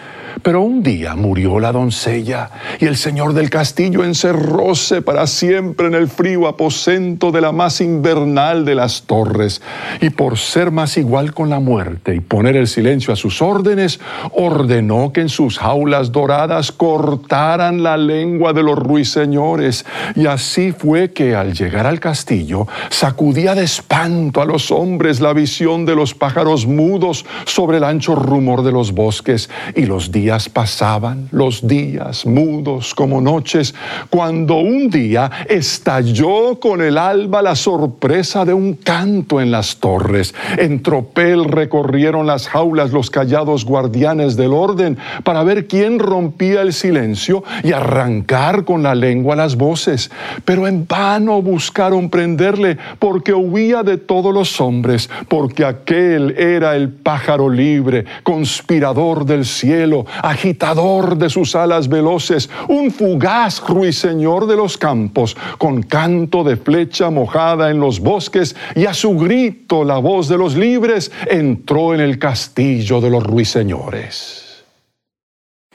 Speaker 29: Pero un día murió la doncella y el señor del castillo encerróse para siempre en el frío aposento de la más invernal de las torres. Y por ser más igual con la muerte y poner el silencio a sus órdenes, ordenó que en sus jaulas doradas cortaran la lengua de los ruiseñores. Y así fue que al llegar al castillo sacudía de espanto a los hombres la visión de los pájaros mudos sobre el ancho rumor de los bosques y los días pasaban, los días mudos como noches, cuando un día estalló con el alba la sorpresa de un canto en las torres. En tropel recorrieron las jaulas los callados guardianes del orden para ver quién rompía el silencio y arrancar con la lengua las voces. Pero en vano buscaron prenderle porque huía de todos los hombres, porque aquel era el pájaro libre, conspirador del cielo, agitador de sus alas veloces, un fugaz ruiseñor de los campos, con canto de flecha mojada en los bosques, y a su grito la voz de los libres entró en el castillo de los ruiseñores.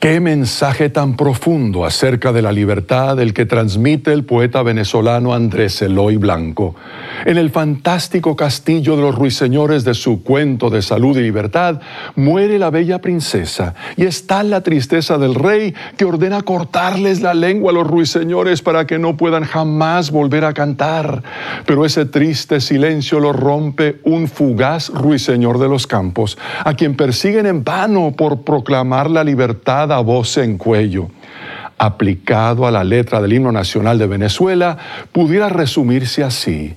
Speaker 29: Qué mensaje tan profundo acerca de la libertad el que transmite el poeta venezolano Andrés Eloy Blanco. En el fantástico castillo de los ruiseñores de su cuento de salud y libertad, muere la bella princesa y está la tristeza del rey que ordena cortarles la lengua a los ruiseñores para que no puedan jamás volver a cantar. Pero ese triste silencio lo rompe un fugaz ruiseñor de los campos, a quien persiguen en vano por proclamar la libertad a voz en cuello. Aplicado a la letra del himno nacional de Venezuela, pudiera resumirse así.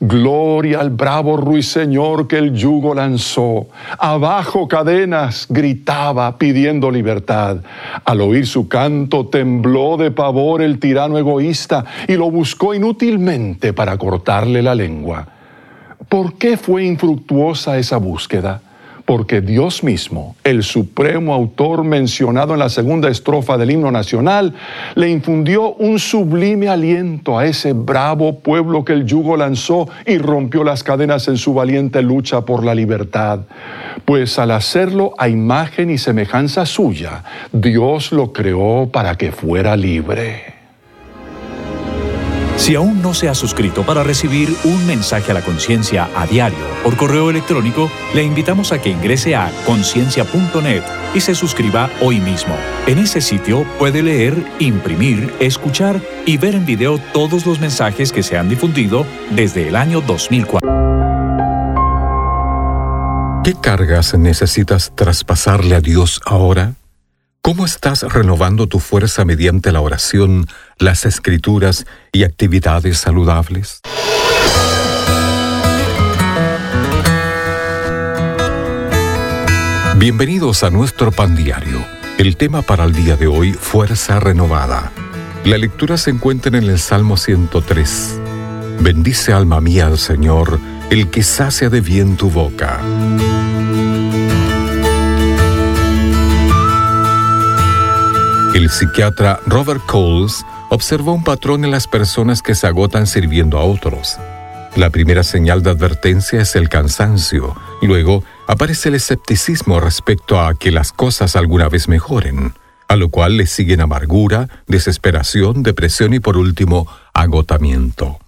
Speaker 29: Gloria al bravo ruiseñor que el yugo lanzó. Abajo cadenas, gritaba pidiendo libertad. Al oír su canto tembló de pavor el tirano egoísta y lo buscó inútilmente para cortarle la lengua. ¿Por qué fue infructuosa esa búsqueda? Porque Dios mismo, el supremo autor mencionado en la segunda estrofa del himno nacional, le infundió un sublime aliento a ese bravo pueblo que el yugo lanzó y rompió las cadenas en su valiente lucha por la libertad. Pues al hacerlo a imagen y semejanza suya, Dios lo creó para que fuera libre.
Speaker 30: Si aún no se ha suscrito para recibir un mensaje a la conciencia a diario por correo electrónico, le invitamos a que ingrese a conciencia.net y se suscriba hoy mismo. En ese sitio puede leer, imprimir, escuchar y ver en video todos los mensajes que se han difundido desde el año 2004.
Speaker 31: ¿Qué cargas necesitas traspasarle a Dios ahora?
Speaker 27: ¿Cómo estás renovando tu fuerza mediante la oración, las escrituras y actividades saludables? Bienvenidos a nuestro pan diario. El tema para el día de hoy, fuerza renovada. La lectura se encuentra en el Salmo 103. Bendice alma mía al Señor, el que sacia de bien tu boca. El psiquiatra Robert Coles observó un patrón en las personas que se agotan sirviendo a otros. La primera señal de advertencia es el cansancio, luego aparece el escepticismo respecto a que las cosas alguna vez mejoren, a lo cual le siguen amargura, desesperación, depresión y por último, agotamiento.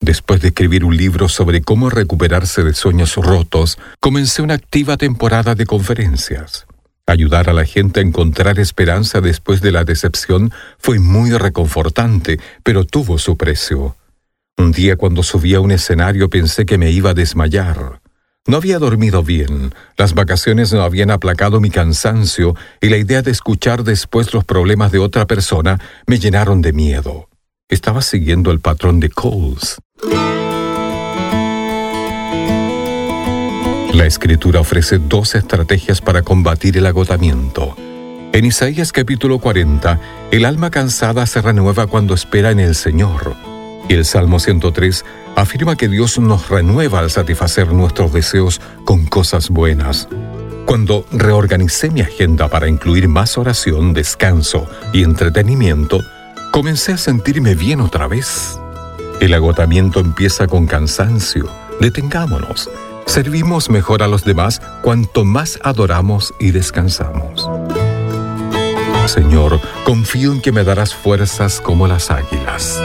Speaker 27: Después de escribir un libro sobre cómo recuperarse de sueños rotos, comencé una activa temporada de conferencias. Ayudar a la gente a encontrar esperanza después de la decepción fue muy reconfortante, pero tuvo su precio. Un día cuando subí a un escenario pensé que me iba a desmayar. No había dormido bien, las vacaciones no habían aplacado mi cansancio y la idea de escuchar después los problemas de otra persona me llenaron de miedo. Estaba siguiendo el patrón de Coles. La escritura ofrece dos estrategias para combatir el agotamiento. En Isaías capítulo 40, el alma cansada se renueva cuando espera en el Señor. Y el Salmo 103 afirma que Dios nos renueva al satisfacer nuestros deseos con cosas buenas. Cuando reorganicé mi agenda para incluir más oración, descanso y entretenimiento, comencé a sentirme bien otra vez. El agotamiento empieza con cansancio. Detengámonos servimos mejor a los demás cuanto más adoramos y descansamos. Señor, confío en que me darás fuerzas como las águilas.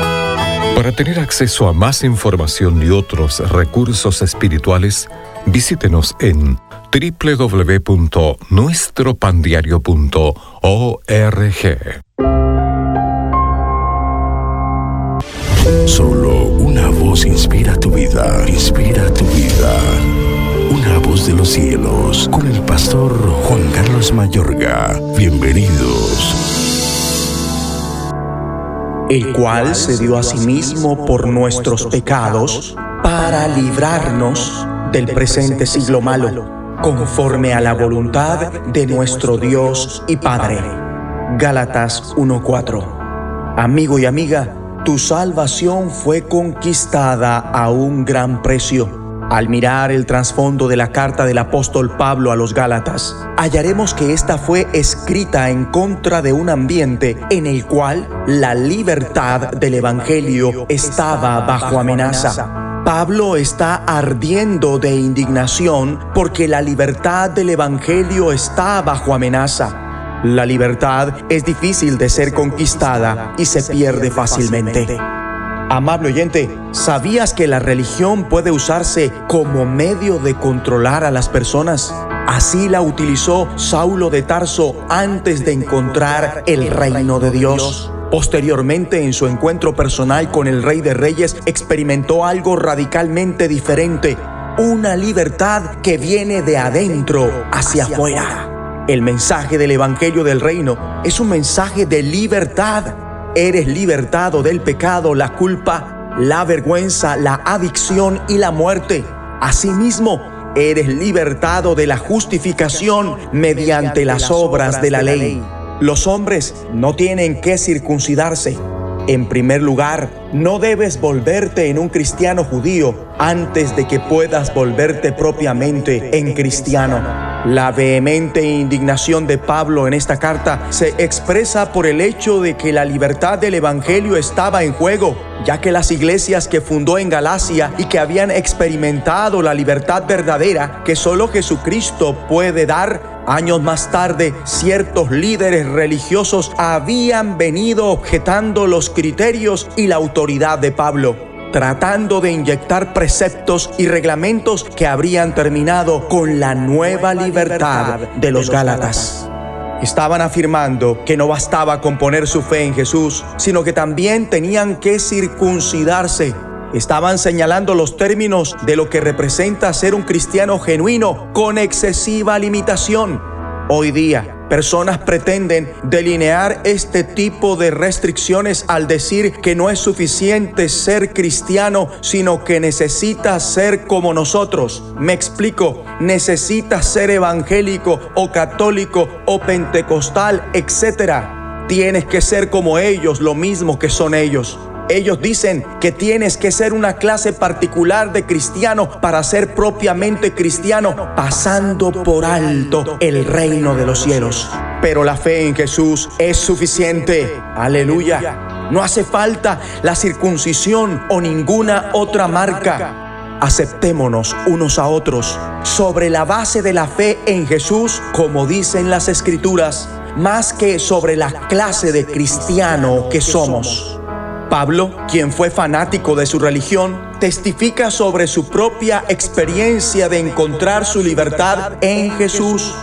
Speaker 27: Para tener acceso a más información y otros recursos espirituales, visítenos en www.nuestropandiario.org.
Speaker 1: Solo una inspira tu vida, inspira tu vida. Una voz de los cielos, con el pastor Juan Carlos Mayorga. Bienvenidos.
Speaker 32: El cual se dio a sí mismo por nuestros pecados para librarnos del presente siglo malo, conforme a la voluntad de nuestro Dios y Padre. Gálatas 1:4. Amigo y amiga, tu salvación fue conquistada a un gran precio. Al mirar el trasfondo de la carta del apóstol Pablo a los Gálatas, hallaremos que esta fue escrita en contra de un ambiente en el cual la libertad del Evangelio estaba bajo amenaza. Pablo está ardiendo de indignación porque la libertad del Evangelio está bajo amenaza. La libertad es difícil de ser conquistada y se pierde fácilmente. Amable oyente, ¿sabías que la religión puede usarse como medio de controlar a las personas? Así la utilizó Saulo de Tarso antes de encontrar el reino de Dios. Posteriormente, en su encuentro personal con el Rey de Reyes, experimentó algo radicalmente diferente, una libertad que viene de adentro hacia afuera. El mensaje del Evangelio del Reino es un mensaje de libertad. Eres libertado del pecado, la culpa, la vergüenza, la adicción y la muerte. Asimismo, eres libertado de la justificación mediante las obras de la ley. Los hombres no tienen que circuncidarse. En primer lugar, no debes volverte en un cristiano judío antes de que puedas volverte propiamente en cristiano. La vehemente indignación de Pablo en esta carta se expresa por el hecho de que la libertad del Evangelio estaba en juego, ya que las iglesias que fundó en Galacia y que habían experimentado la libertad verdadera que solo Jesucristo puede dar, años más tarde ciertos líderes religiosos habían venido objetando los criterios y la autoridad de Pablo tratando de inyectar preceptos y reglamentos que habrían terminado con la nueva libertad de los Gálatas. Estaban afirmando que no bastaba con poner su fe en Jesús, sino que también tenían que circuncidarse. Estaban señalando los términos de lo que representa ser un cristiano genuino con excesiva limitación. Hoy día, personas pretenden delinear este tipo de restricciones al decir que no es suficiente ser cristiano, sino que necesitas ser como nosotros. Me explico, necesitas ser evangélico o católico o pentecostal, etc. Tienes que ser como ellos, lo mismo que son ellos. Ellos dicen que tienes que ser una clase particular de cristiano para ser propiamente cristiano, pasando por alto el reino de los cielos. Pero la fe en Jesús es suficiente. Aleluya. No hace falta la circuncisión o ninguna otra marca. Aceptémonos unos a otros sobre la base de la fe en Jesús, como dicen las escrituras, más que sobre la clase de cristiano que somos. Pablo, quien fue fanático de su religión, testifica sobre su propia experiencia de encontrar su libertad en Jesús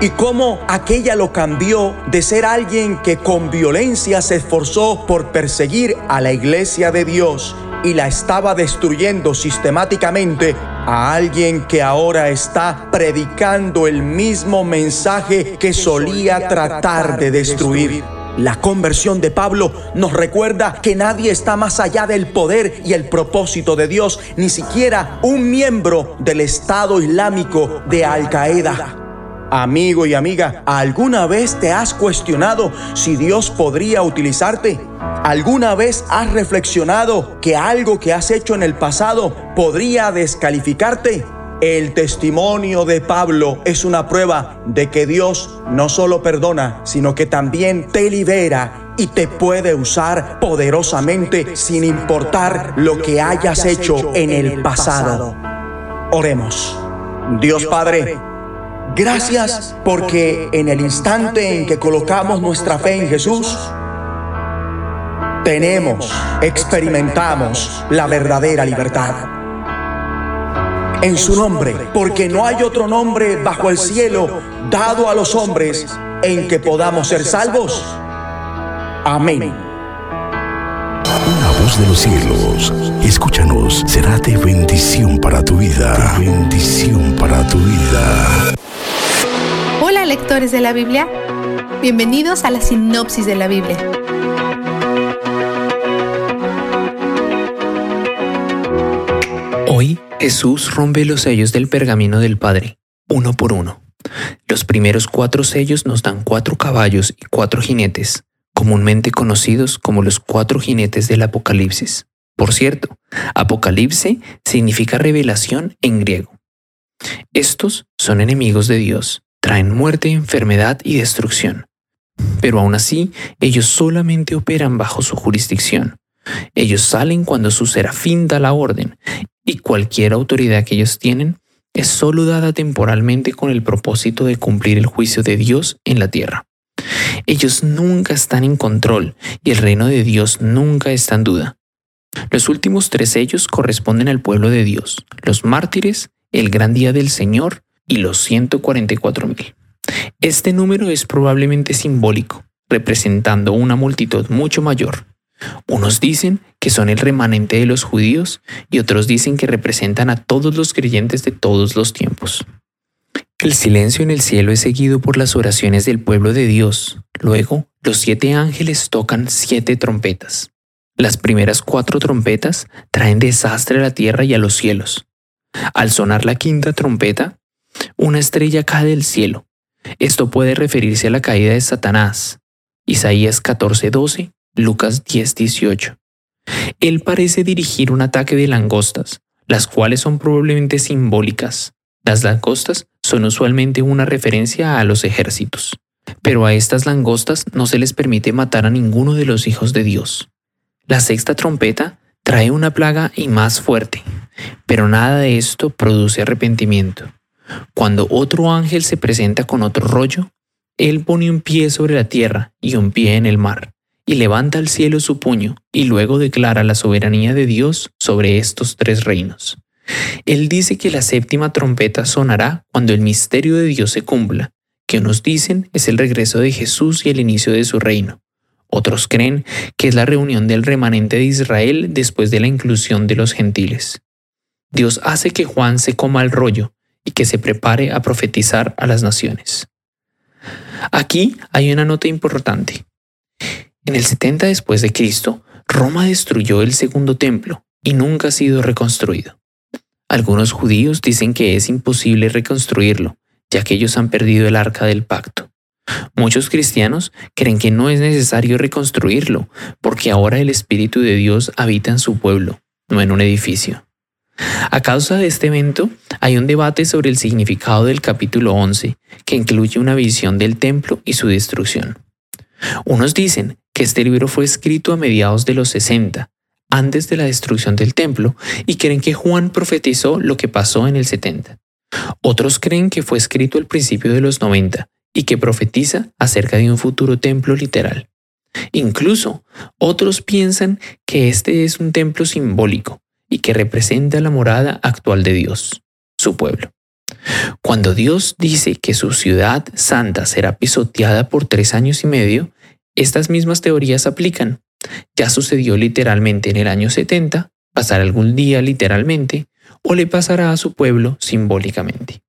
Speaker 32: y cómo aquella lo cambió de ser alguien que con violencia se esforzó por perseguir a la iglesia de Dios y la estaba destruyendo sistemáticamente a alguien que ahora está predicando el mismo mensaje que solía tratar de destruir. La conversión de Pablo nos recuerda que nadie está más allá del poder y el propósito de Dios, ni siquiera un miembro del Estado Islámico de Al Qaeda. Amigo y amiga, ¿alguna vez te has cuestionado si Dios podría utilizarte? ¿Alguna vez has reflexionado que algo que has hecho en el pasado podría descalificarte? El testimonio de Pablo es una prueba de que Dios no solo perdona, sino que también te libera y te puede usar poderosamente sin importar lo que hayas hecho en el pasado. Oremos. Dios Padre, gracias porque en el instante en que colocamos nuestra fe en Jesús, tenemos, experimentamos la verdadera libertad en su nombre, porque no hay otro nombre bajo el cielo dado a los hombres en que podamos ser salvos. Amén.
Speaker 1: Una voz de los cielos, escúchanos, será de bendición para tu vida. De bendición para tu vida.
Speaker 33: Hola lectores de la Biblia, bienvenidos a la sinopsis de la Biblia.
Speaker 34: Jesús rompe los sellos del pergamino del Padre, uno por uno. Los primeros cuatro sellos nos dan cuatro caballos y cuatro jinetes, comúnmente conocidos como los cuatro jinetes del Apocalipsis. Por cierto, Apocalipse significa revelación en griego. Estos son enemigos de Dios, traen muerte, enfermedad y destrucción. Pero aún así, ellos solamente operan bajo su jurisdicción. Ellos salen cuando su serafín da la orden y cualquier autoridad que ellos tienen es solo dada temporalmente con el propósito de cumplir el juicio de Dios en la tierra. Ellos nunca están en control y el reino de Dios nunca está en duda. Los últimos tres sellos corresponden al pueblo de Dios, los mártires, el gran día del Señor y los 144 mil. Este número es probablemente simbólico, representando una multitud mucho mayor, unos dicen que son el remanente de los judíos y otros dicen que representan a todos los creyentes de todos los tiempos. El silencio en el cielo es seguido por las oraciones del pueblo de Dios. Luego, los siete ángeles tocan siete trompetas. Las primeras cuatro trompetas traen desastre a la tierra y a los cielos. Al sonar la quinta trompeta, una estrella cae del cielo. Esto puede referirse a la caída de Satanás. Isaías 14:12 Lucas 10:18. Él parece dirigir un ataque de langostas, las cuales son probablemente simbólicas. Las langostas son usualmente una referencia a los ejércitos, pero a estas langostas no se les permite matar a ninguno de los hijos de Dios. La sexta trompeta trae una plaga y más fuerte, pero nada de esto produce arrepentimiento. Cuando otro ángel se presenta con otro rollo, él pone un pie sobre la tierra y un pie en el mar y levanta al cielo su puño y luego declara la soberanía de Dios sobre estos tres reinos. Él dice que la séptima trompeta sonará cuando el misterio de Dios se cumpla, que unos dicen es el regreso de Jesús y el inicio de su reino. Otros creen que es la reunión del remanente de Israel después de la inclusión de los gentiles. Dios hace que Juan se coma el rollo y que se prepare a profetizar a las naciones. Aquí hay una nota importante. En el 70 después de Cristo, Roma destruyó el segundo templo y nunca ha sido reconstruido. Algunos judíos dicen que es imposible reconstruirlo, ya que ellos han perdido el arca del pacto. Muchos cristianos creen que no es necesario reconstruirlo, porque ahora el Espíritu de Dios habita en su pueblo, no en un edificio. A causa de este evento, hay un debate sobre el significado del capítulo 11, que incluye una visión del templo y su destrucción. Unos dicen que este libro fue escrito a mediados de los 60, antes de la destrucción del templo, y creen que Juan profetizó lo que pasó en el 70. Otros creen que fue escrito al principio de los 90 y que profetiza acerca de un futuro templo literal. Incluso otros piensan que este es un templo simbólico y que representa la morada actual de Dios, su pueblo. Cuando Dios dice que su ciudad santa será pisoteada por tres años y medio, estas mismas teorías aplican. Ya sucedió literalmente en el año 70, pasará algún día literalmente, o le pasará a su pueblo simbólicamente.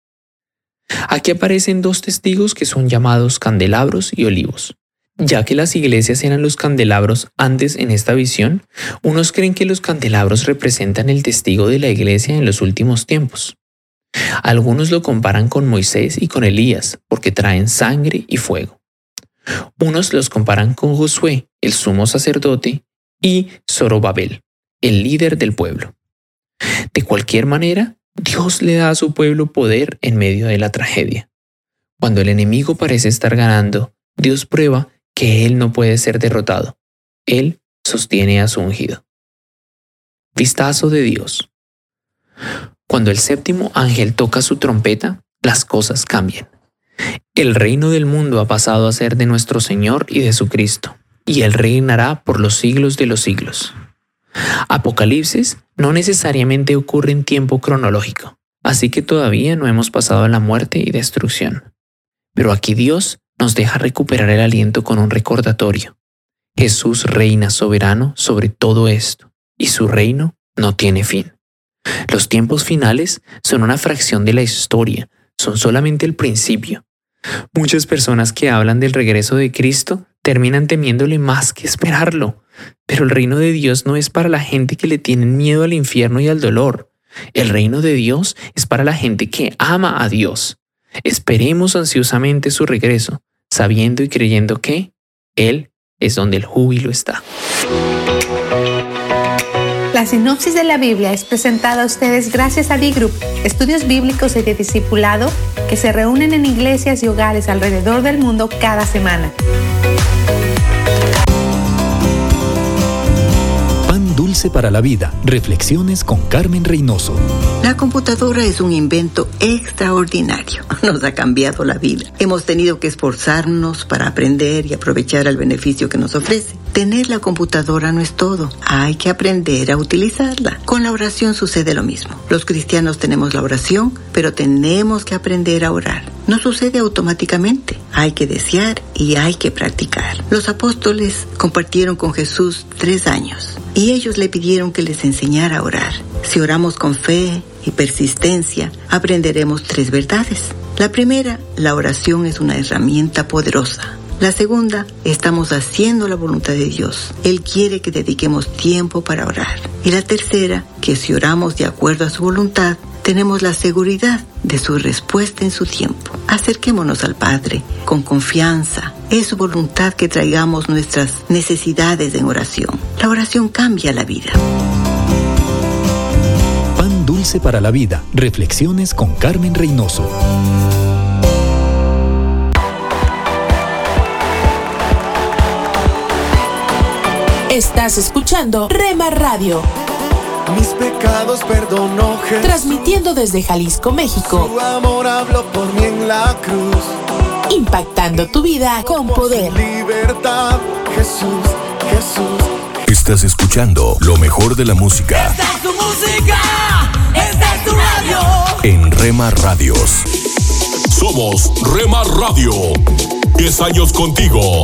Speaker 34: Aquí aparecen dos testigos que son llamados candelabros y olivos. Ya que las iglesias eran los candelabros antes en esta visión, unos creen que los candelabros representan el testigo de la iglesia en los últimos tiempos. Algunos lo comparan con Moisés y con Elías, porque traen sangre y fuego. Unos los comparan con Josué, el sumo sacerdote, y Zorobabel, el líder del pueblo. De cualquier manera, Dios le da a su pueblo poder en medio de la tragedia. Cuando el enemigo parece estar ganando, Dios prueba que Él no puede ser derrotado. Él sostiene a su ungido. Vistazo de Dios. Cuando el séptimo ángel toca su trompeta, las cosas cambian. El reino del mundo ha pasado a ser de nuestro Señor y de su Cristo, y Él reinará por los siglos de los siglos. Apocalipsis no necesariamente ocurre en tiempo cronológico, así que todavía no hemos pasado a la muerte y destrucción. Pero aquí Dios nos deja recuperar el aliento con un recordatorio. Jesús reina soberano sobre todo esto, y su reino no tiene fin. Los tiempos finales son una fracción de la historia, son solamente el principio. Muchas personas que hablan del regreso de Cristo terminan temiéndole más que esperarlo. Pero el reino de Dios no es para la gente que le tienen miedo al infierno y al dolor. El reino de Dios es para la gente que ama a Dios. Esperemos ansiosamente su regreso, sabiendo y creyendo que Él es donde el júbilo está.
Speaker 33: La sinopsis de la Biblia es presentada a ustedes gracias a D-Group, estudios bíblicos y de discipulado que se reúnen en iglesias y hogares alrededor del mundo cada semana.
Speaker 30: Dulce para la Vida. Reflexiones con Carmen Reynoso.
Speaker 35: La computadora es un invento extraordinario. Nos ha cambiado la vida. Hemos tenido que esforzarnos para aprender y aprovechar el beneficio que nos ofrece. Tener la computadora no es todo. Hay que aprender a utilizarla. Con la oración sucede lo mismo. Los cristianos tenemos la oración, pero tenemos que aprender a orar. No sucede automáticamente. Hay que desear y hay que practicar. Los apóstoles compartieron con Jesús tres años y ellos le pidieron que les enseñara a orar. Si oramos con fe y persistencia, aprenderemos tres verdades. La primera, la oración es una herramienta poderosa. La segunda, estamos haciendo la voluntad de Dios. Él quiere que dediquemos tiempo para orar. Y la tercera, que si oramos de acuerdo a su voluntad, tenemos la seguridad de su respuesta en su tiempo. Acerquémonos al Padre con confianza. Es su voluntad que traigamos nuestras necesidades en oración. La oración cambia la vida.
Speaker 30: Pan dulce para la vida. Reflexiones con Carmen Reynoso.
Speaker 3: Estás escuchando Rema Radio.
Speaker 23: Mis pecados perdonó Jesús.
Speaker 3: Transmitiendo desde Jalisco, México.
Speaker 23: Su amor habló por mí en la cruz.
Speaker 3: Impactando tu vida con poder.
Speaker 23: Libertad, Jesús, Jesús.
Speaker 1: Estás escuchando lo mejor de la música
Speaker 9: Esta es tu música, esta es tu radio.
Speaker 1: en Rema Radios. Somos Rema Radio. 10 años contigo.